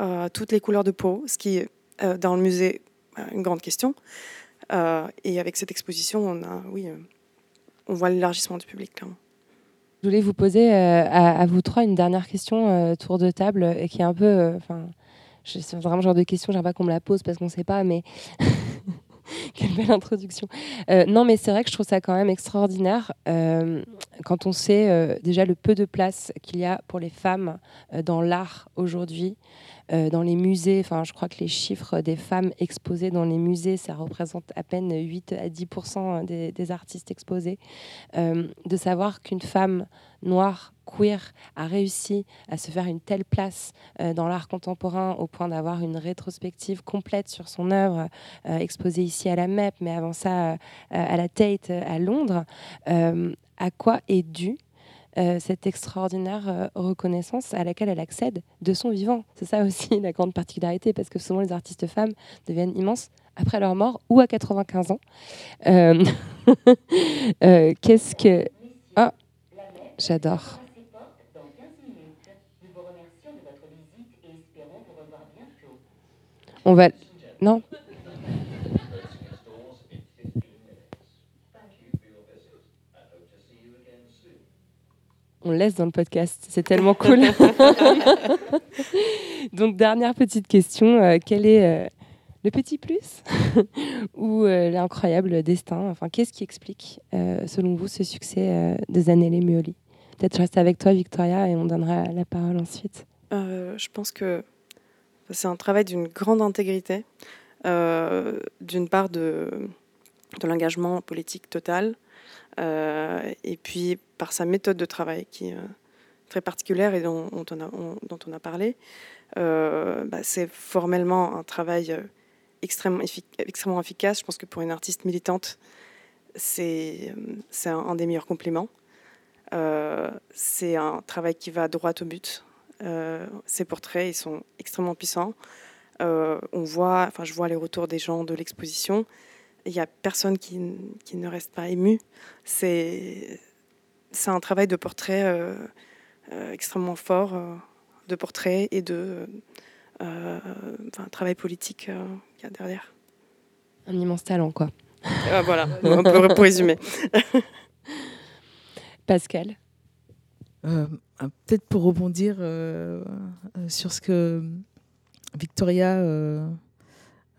euh, toutes les couleurs de peau, ce qui est euh, dans le musée une grande question. et avec cette exposition, on a, oui, on voit l'élargissement du public clairement. Je voulais vous poser à, vous trois une dernière question tour de table et qui est un peu, enfin, c'est vraiment le genre de question, j'aimerais pas qu'on me la pose parce qu'on ne sait pas, mais Quelle belle introduction. Euh, non, mais c'est vrai que je trouve ça quand même extraordinaire euh, quand on sait euh, déjà le peu de place qu'il y a pour les femmes dans l'art aujourd'hui. dans les musées, enfin, je crois que les chiffres des femmes exposées dans les musées, ça représente à peine 8 à 10% des, des, artistes exposés. de savoir qu'une femme noire queer a réussi à se faire une telle place euh, dans l'art contemporain au point d'avoir une rétrospective complète sur son œuvre euh, exposée ici à la MEP, mais avant ça euh, à la Tate à Londres, à quoi est due cette extraordinaire reconnaissance à laquelle elle accède de son vivant? C'est ça aussi la grande particularité, parce que souvent les artistes femmes deviennent immenses après leur mort ou à 95 ans. Qu'est-ce que... Ah, j'adore. On va. Non? On laisse dans le podcast, c'est tellement cool. Donc dernière petite question, euh, quel est euh, le petit plus ou euh, l'incroyable destin? Enfin, qu'est-ce qui explique, selon vous, ce succès de Zanelli Mioli Peut-être je reste avec toi, Victoria, et on donnera la parole ensuite. je pense que c'est un travail d'une grande intégrité. d'une part de, l'engagement politique total, et puis par sa méthode de travail qui est très particulière et dont, on, a, parlé. Bah, c'est formellement un travail extrêmement, efficace. Je pense que pour une artiste militante, c'est un, des meilleurs compléments. Euh, c'est un travail qui va droit au but. Euh, ces portraits, ils sont extrêmement puissants. Euh, on voit, enfin, je vois les retours des gens de l'exposition. Il n'y a personne qui, qui, ne reste pas ému. C'est un travail de portrait extrêmement fort, de portrait et de un travail politique qu'il y a derrière. Un immense talent, quoi. Ah, voilà, on peut pour résumer. Pascal? Euh, Peut-être pour rebondir euh, euh, sur ce que Victoria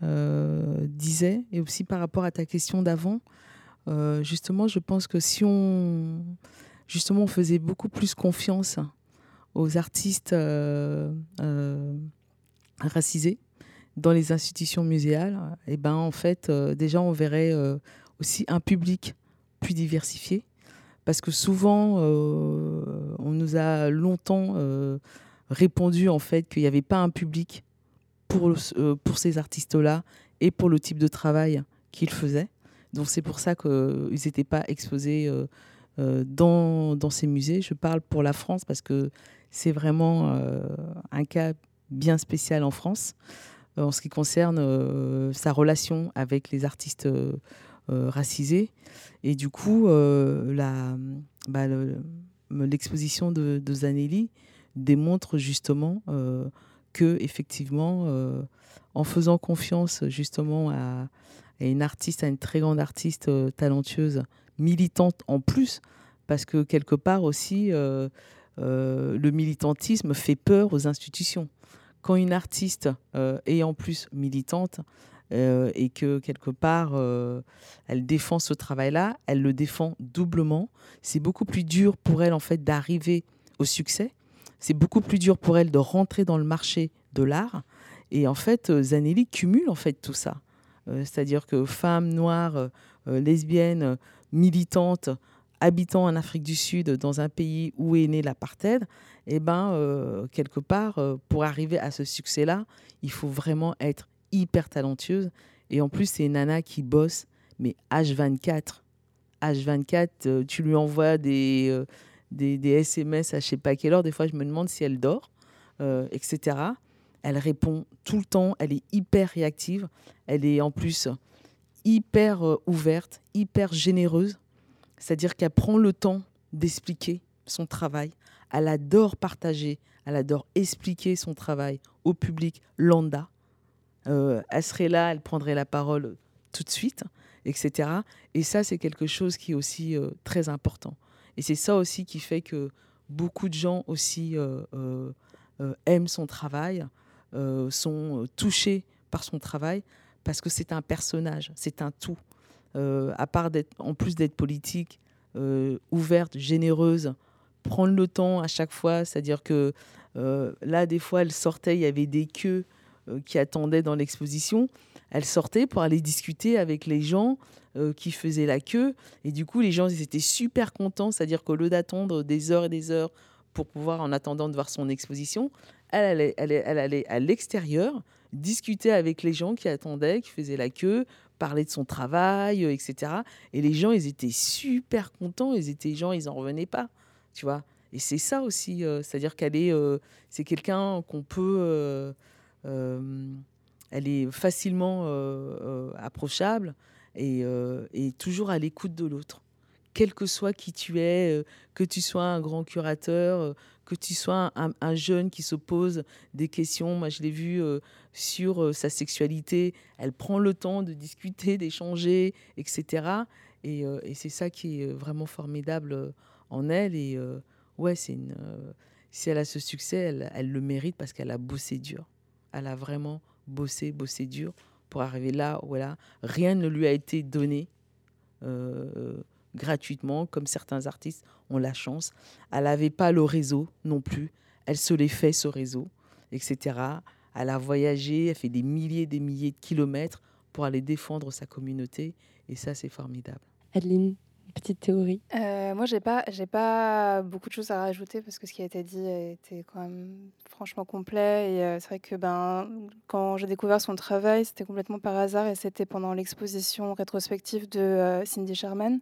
disait, et aussi par rapport à ta question d'avant, justement, je pense que si on, justement, on faisait beaucoup plus confiance aux artistes racisés dans les institutions muséales, et eh ben en fait, déjà, on verrait aussi un public plus diversifié. Parce que souvent, euh, nous a longtemps euh, répondu en fait qu'il n'y avait pas un public pour, euh, pour ces artistes-là et pour le type de travail qu'ils faisaient. Donc c'est pour ça qu'ils n'étaient pas exposés dans, dans, ces musées. Je parle pour la France parce que c'est vraiment un cas bien spécial en France en ce qui concerne sa relation avec les artistes racisés. Et du coup, euh, la, bah, l'exposition de, de, Zanelli démontre justement euh, que effectivement, euh, en faisant confiance justement à, une artiste, à une très grande artiste talentueuse, militante en plus, parce que quelque part aussi, le militantisme fait peur aux institutions. Quand une artiste est en plus militante, euh, et que quelque part, euh, elle défend ce travail-là, elle le défend doublement. C'est beaucoup plus dur pour elle, en fait, d'arriver au succès. C'est beaucoup plus dur pour elle de rentrer dans le marché de l'art. Et en fait, euh, Zanelli cumule, en fait, tout ça. C'est-à-dire que femme noire, lesbienne, militante, habitant en Afrique du Sud, dans un pays où est né l'apartheid, eh ben, quelque part, pour arriver à ce succès-là, il faut vraiment être hyper talentueuse. Et en plus, c'est une nana qui bosse, mais H24. H24, euh, tu lui envoies des, euh, des, SMS à je sais pas quelle heure. Des fois, je me demande si elle dort, euh, etc. Elle répond tout le temps. Elle est hyper réactive. Elle est en plus hyper ouverte, hyper généreuse. C'est-à-dire qu'elle prend le temps d'expliquer son travail. Elle adore partager, elle adore expliquer son travail au public lambda euh, elle serait là, elle prendrait la parole tout de suite, etc. Et ça, c'est quelque chose qui est aussi euh, très important. Et c'est ça aussi qui fait que beaucoup de gens aussi euh, aiment son travail, sont touchés par son travail, parce que c'est un personnage, c'est un tout. à part d'être, en plus d'être politique, ouverte, généreuse, prendre le temps à chaque fois, c'est-à-dire que là, des fois, elle sortait, il y avait des queues euh, qui attendaient dans l'exposition, elle sortait pour aller discuter avec les gens euh, qui faisaient la queue. Et du coup, les gens ils étaient super contents, c'est-à-dire qu'au lieu d'attendre des heures et des heures pour pouvoir, en attendant de voir son exposition, elle allait, elle, allait à l'extérieur discuter avec les gens qui attendaient, qui faisaient la queue, parler de son travail, euh, etc. Et les gens, ils étaient super contents. Ils étaient gens, ils en revenaient pas, tu vois. Et c'est ça aussi, c'est-à-dire qu'elle est, c'est quelqu'un qu'on peut euh, elle est facilement euh, euh, approchable et, toujours à l'écoute de l'autre quel que soit qui tu es, que tu sois un grand curateur, que tu sois un, jeune qui se pose des questions. Moi, je l'ai vu sur sa sexualité. Elle prend le temps de discuter, d'échanger, etc. Et, c'est ça qui est vraiment formidable en elle. Et ouais, si elle a ce succès, elle le mérite parce qu'elle a bossé dur elle a vraiment bossé, bossé dur pour arriver là a. Rien ne lui a été donné euh, gratuitement, comme certains artistes ont la chance. Elle n'avait pas le réseau non plus. Elle se l'est fait, ce réseau, etc. elle a voyagé, elle fait des milliers des milliers de kilomètres pour aller défendre sa communauté. Et ça, c'est formidable. Adeline, petite théorie euh, Moi, j'ai pas, pas beaucoup de choses à rajouter parce que ce qui a été dit était quand même franchement complet. Et euh, c'est vrai que ben, quand j'ai découvert son travail, c'était complètement par hasard et c'était pendant l'exposition rétrospective de euh, Cindy Sherman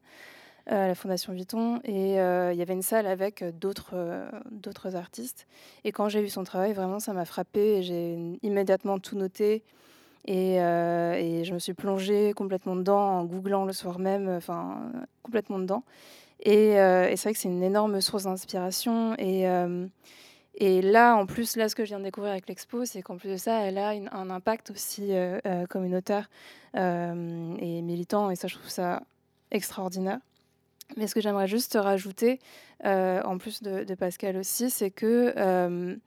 à la Fondation Vuitton. Et il y avait une salle avec d'autres, d'autres artistes. Et quand j'ai vu son travail, vraiment, ça m'a frappé et j'ai immédiatement tout noté. Euh, et, je me suis plongée complètement dedans en googlant le soir même, enfin complètement dedans. Euh, et, c'est vrai que c'est une énorme source d'inspiration. Et, euh, là, en plus, là, ce que je viens de découvrir avec l'expo, c'est qu'en plus de ça, elle a un impact aussi communautaire et militant. Et ça, je trouve ça extraordinaire. Mais ce que j'aimerais juste rajouter, en plus de Pascal aussi, c'est que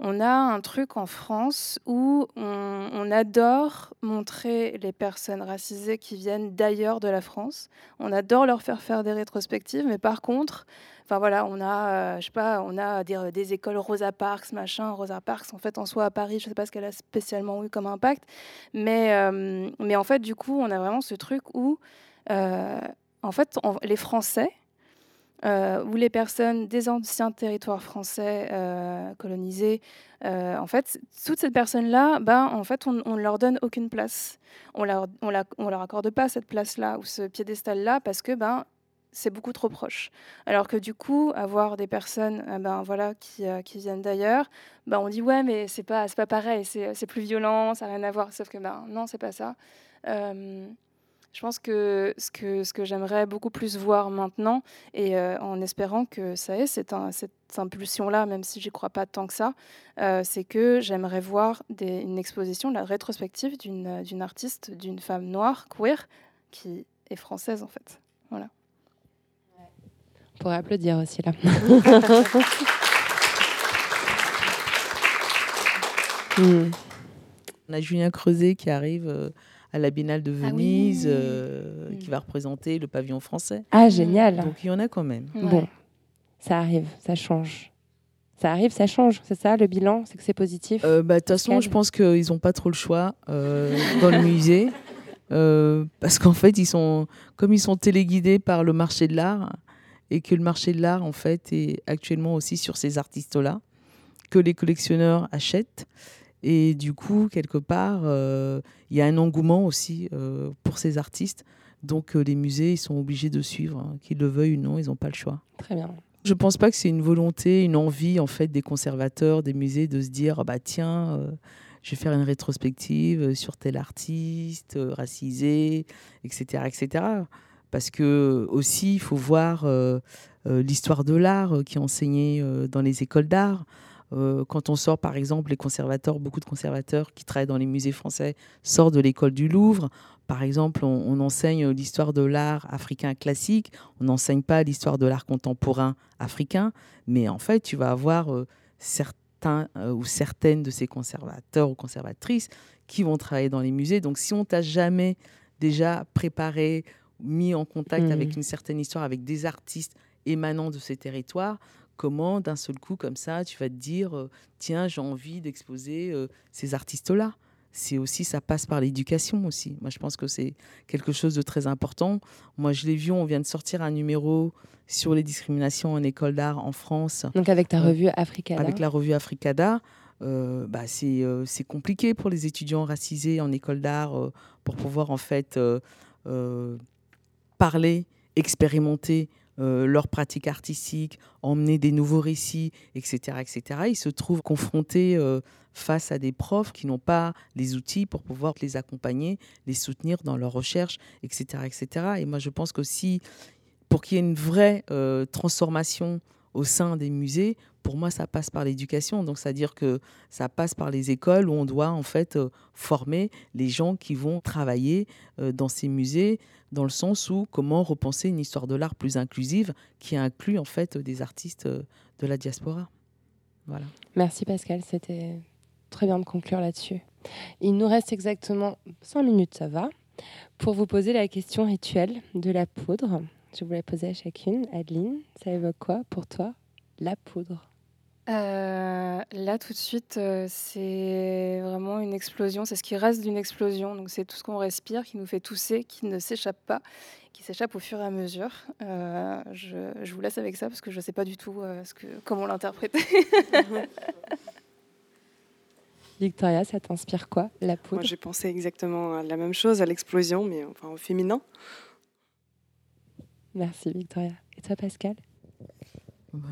on a un truc en France où on, adore montrer les personnes racisées qui viennent d'ailleurs de la France. On adore leur faire faire des rétrospectives, mais par contre, enfin voilà, on a, euh, je sais pas, on a des, écoles Rosa Parks, machin, Rosa Parks. En fait, en soi à Paris, je sais pas ce qu'elle a spécialement eu comme impact, mais euh, mais en fait, du coup, on a vraiment ce truc où, euh, en fait, les Français euh, où les personnes des anciens territoires français euh, colonisés, euh, en fait, toutes ces personnes-là, ben, en fait, on ne leur donne aucune place. On leur, on, leur accorde pas cette place-là ou ce piédestal-là parce que ben, c'est beaucoup trop proche. Alors que du coup, avoir des personnes ben, voilà, qui, qui viennent d'ailleurs, ben, on dit ouais, mais c'est pas, pas pareil, c'est plus violent, ça n'a rien à voir. Sauf que ben, non, c'est pas ça. Je pense que ce que, ce que j'aimerais beaucoup plus voir maintenant, et euh, en espérant que ça ait cette, cette impulsion-là, même si j'y crois pas tant que ça, euh, c'est que j'aimerais voir des, une exposition, la rétrospective d'une artiste, d'une femme noire, queer, qui est française en fait. Voilà. On pourrait applaudir aussi là. Hmm. On a Julien Creuset qui arrive euh, à la Biennale de ah Venise, euh, qui va représenter le pavillon français. Ah, génial. Donc il y en a quand même. Bon, ça arrive, ça change. Ça arrive, ça change, c'est ça le bilan C'est que c'est positif? Euh, bah, De toute façon, je pense qu'ils n'ont pas trop le choix euh, dans le musée. parce qu'en fait, ils sont, comme ils sont téléguidés par le marché de l'art, et que le marché de l'art, en fait, est actuellement aussi sur ces artistes-là, que les collectionneurs achètent. Et du coup, quelque part, euh, il y a un engouement aussi euh, pour ces artistes. Donc euh, les musées, ils sont obligés de suivre, hein. qu'ils le veuillent ou non, ils n'ont pas le choix. Très bien. Je ne pense pas que c'est une volonté, une envie en fait des conservateurs, des musées de se dire bah tiens, je vais faire une rétrospective sur tel artiste racisé, etc., etc. Parce que aussi, il faut voir l'histoire de l'art qui est enseignée dans les écoles d'art. Euh, quand on sort, par exemple, les conservateurs, beaucoup de conservateurs qui travaillent dans les musées français sortent de l'école du Louvre. Par exemple, on, enseigne l'histoire de l'art africain classique, on n'enseigne pas l'histoire de l'art contemporain africain, mais en fait, tu vas avoir euh, certains euh, ou certaines de ces conservateurs ou conservatrices qui vont travailler dans les musées. Donc, si on t'a jamais déjà préparé, mis en contact mmh. avec une certaine histoire, avec des artistes émanant de ces territoires, comment d'un seul coup comme ça tu vas te dire euh, tiens j'ai envie d'exposer euh, ces artistes là c'est aussi ça passe par l'éducation aussi. Moi je pense que c'est quelque chose de très important. Moi je l'ai vu on vient de sortir un numéro sur les discriminations en école d'art en France. Donc avec ta euh, revue Africada. avec la revue Africada bah, c'est compliqué pour les étudiants racisés en école d'art pour pouvoir en fait parler expérimenter euh, leur pratique artistique, emmener des nouveaux récits, etc., etc. Ils se trouvent confrontés euh, face à des profs qui n'ont pas les outils pour pouvoir les accompagner, les soutenir dans leur recherche, etc., etc. Et moi, je pense qu'aussi, pour qu'il y ait une vraie euh, transformation au sein des musées, pour moi, ça passe par l'éducation. Donc, c'est-à-dire que ça passe par les écoles où on doit en fait former les gens qui vont travailler dans ces musées, dans le sens où comment repenser une histoire de l'art plus inclusive qui inclut en fait des artistes euh, de la diaspora. Voilà. Merci Pascal, c'était très bien de conclure là-dessus. Il nous reste exactement 5 minutes, ça va, pour vous poser la question rituelle de la poudre. Je vous la poser à chacune. Adeline, ça évoque quoi pour toi, la poudre? Euh, là, tout de suite, euh, c'est vraiment une explosion. C'est ce qui reste d'une explosion. Donc, c'est tout ce qu'on respire qui nous fait tousser, qui ne s'échappe pas, qui s'échappe au fur et à mesure. Euh, je, je, vous laisse avec ça parce que je ne sais pas du tout ce que, comment l'interpréter. Victoria, ça t'inspire quoi, la poudre? Moi, j'ai pensé exactement à la même chose, à l'explosion, mais enfin au féminin. Merci, Victoria. Et toi, Pascal?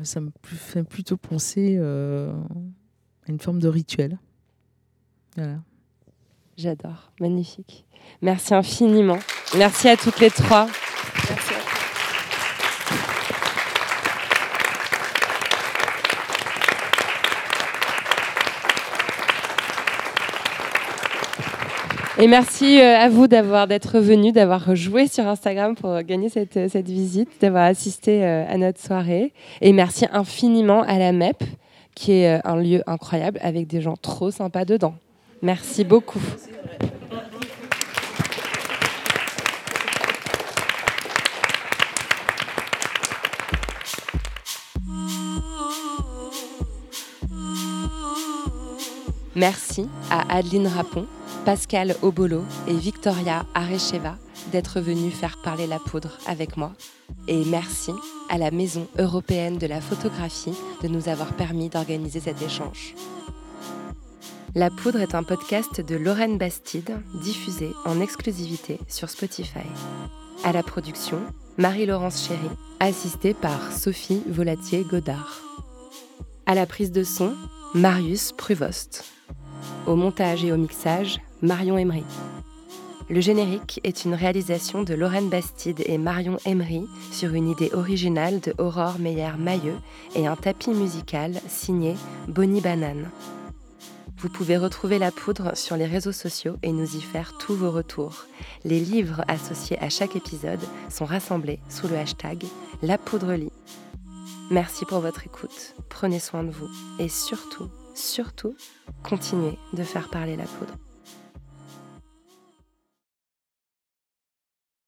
Ça me fait plutôt penser euh, à une forme de rituel. Voilà. J'adore, magnifique. Merci infiniment. Merci à toutes les trois. Merci à Et merci euh, à vous d'avoir d'être venu, d'avoir joué sur Instagram pour gagner cette, euh, cette visite, d'avoir assisté euh, à notre soirée. Et merci infiniment à la MEP, qui est un lieu incroyable avec des gens trop sympas dedans. Merci beaucoup. Merci à Adeline Rapon Pascal Obolo et Victoria Arecheva d'être venus faire parler la poudre avec moi. Et merci à la Maison européenne de la photographie de nous avoir permis d'organiser cet échange. La poudre est un podcast de Lorraine Bastide, diffusé en exclusivité sur Spotify. À la production, Marie-Laurence Chéry, assistée par Sophie Volatier-Godard. À la prise de son, Marius Pruvost. Au montage et au mixage, Marion Emery. Le générique est une réalisation de Lorraine Bastide et Marion Emery sur une idée originale de Aurore Meyer-Mailleux et un tapis musical signé Bonnie Banane. Vous pouvez retrouver la poudre sur les réseaux sociaux et nous y faire tous vos retours. Les livres associés à chaque épisode sont rassemblés sous le hashtag La Poudre. Merci pour votre écoute, prenez soin de vous et surtout, surtout, continuez de faire parler la poudre.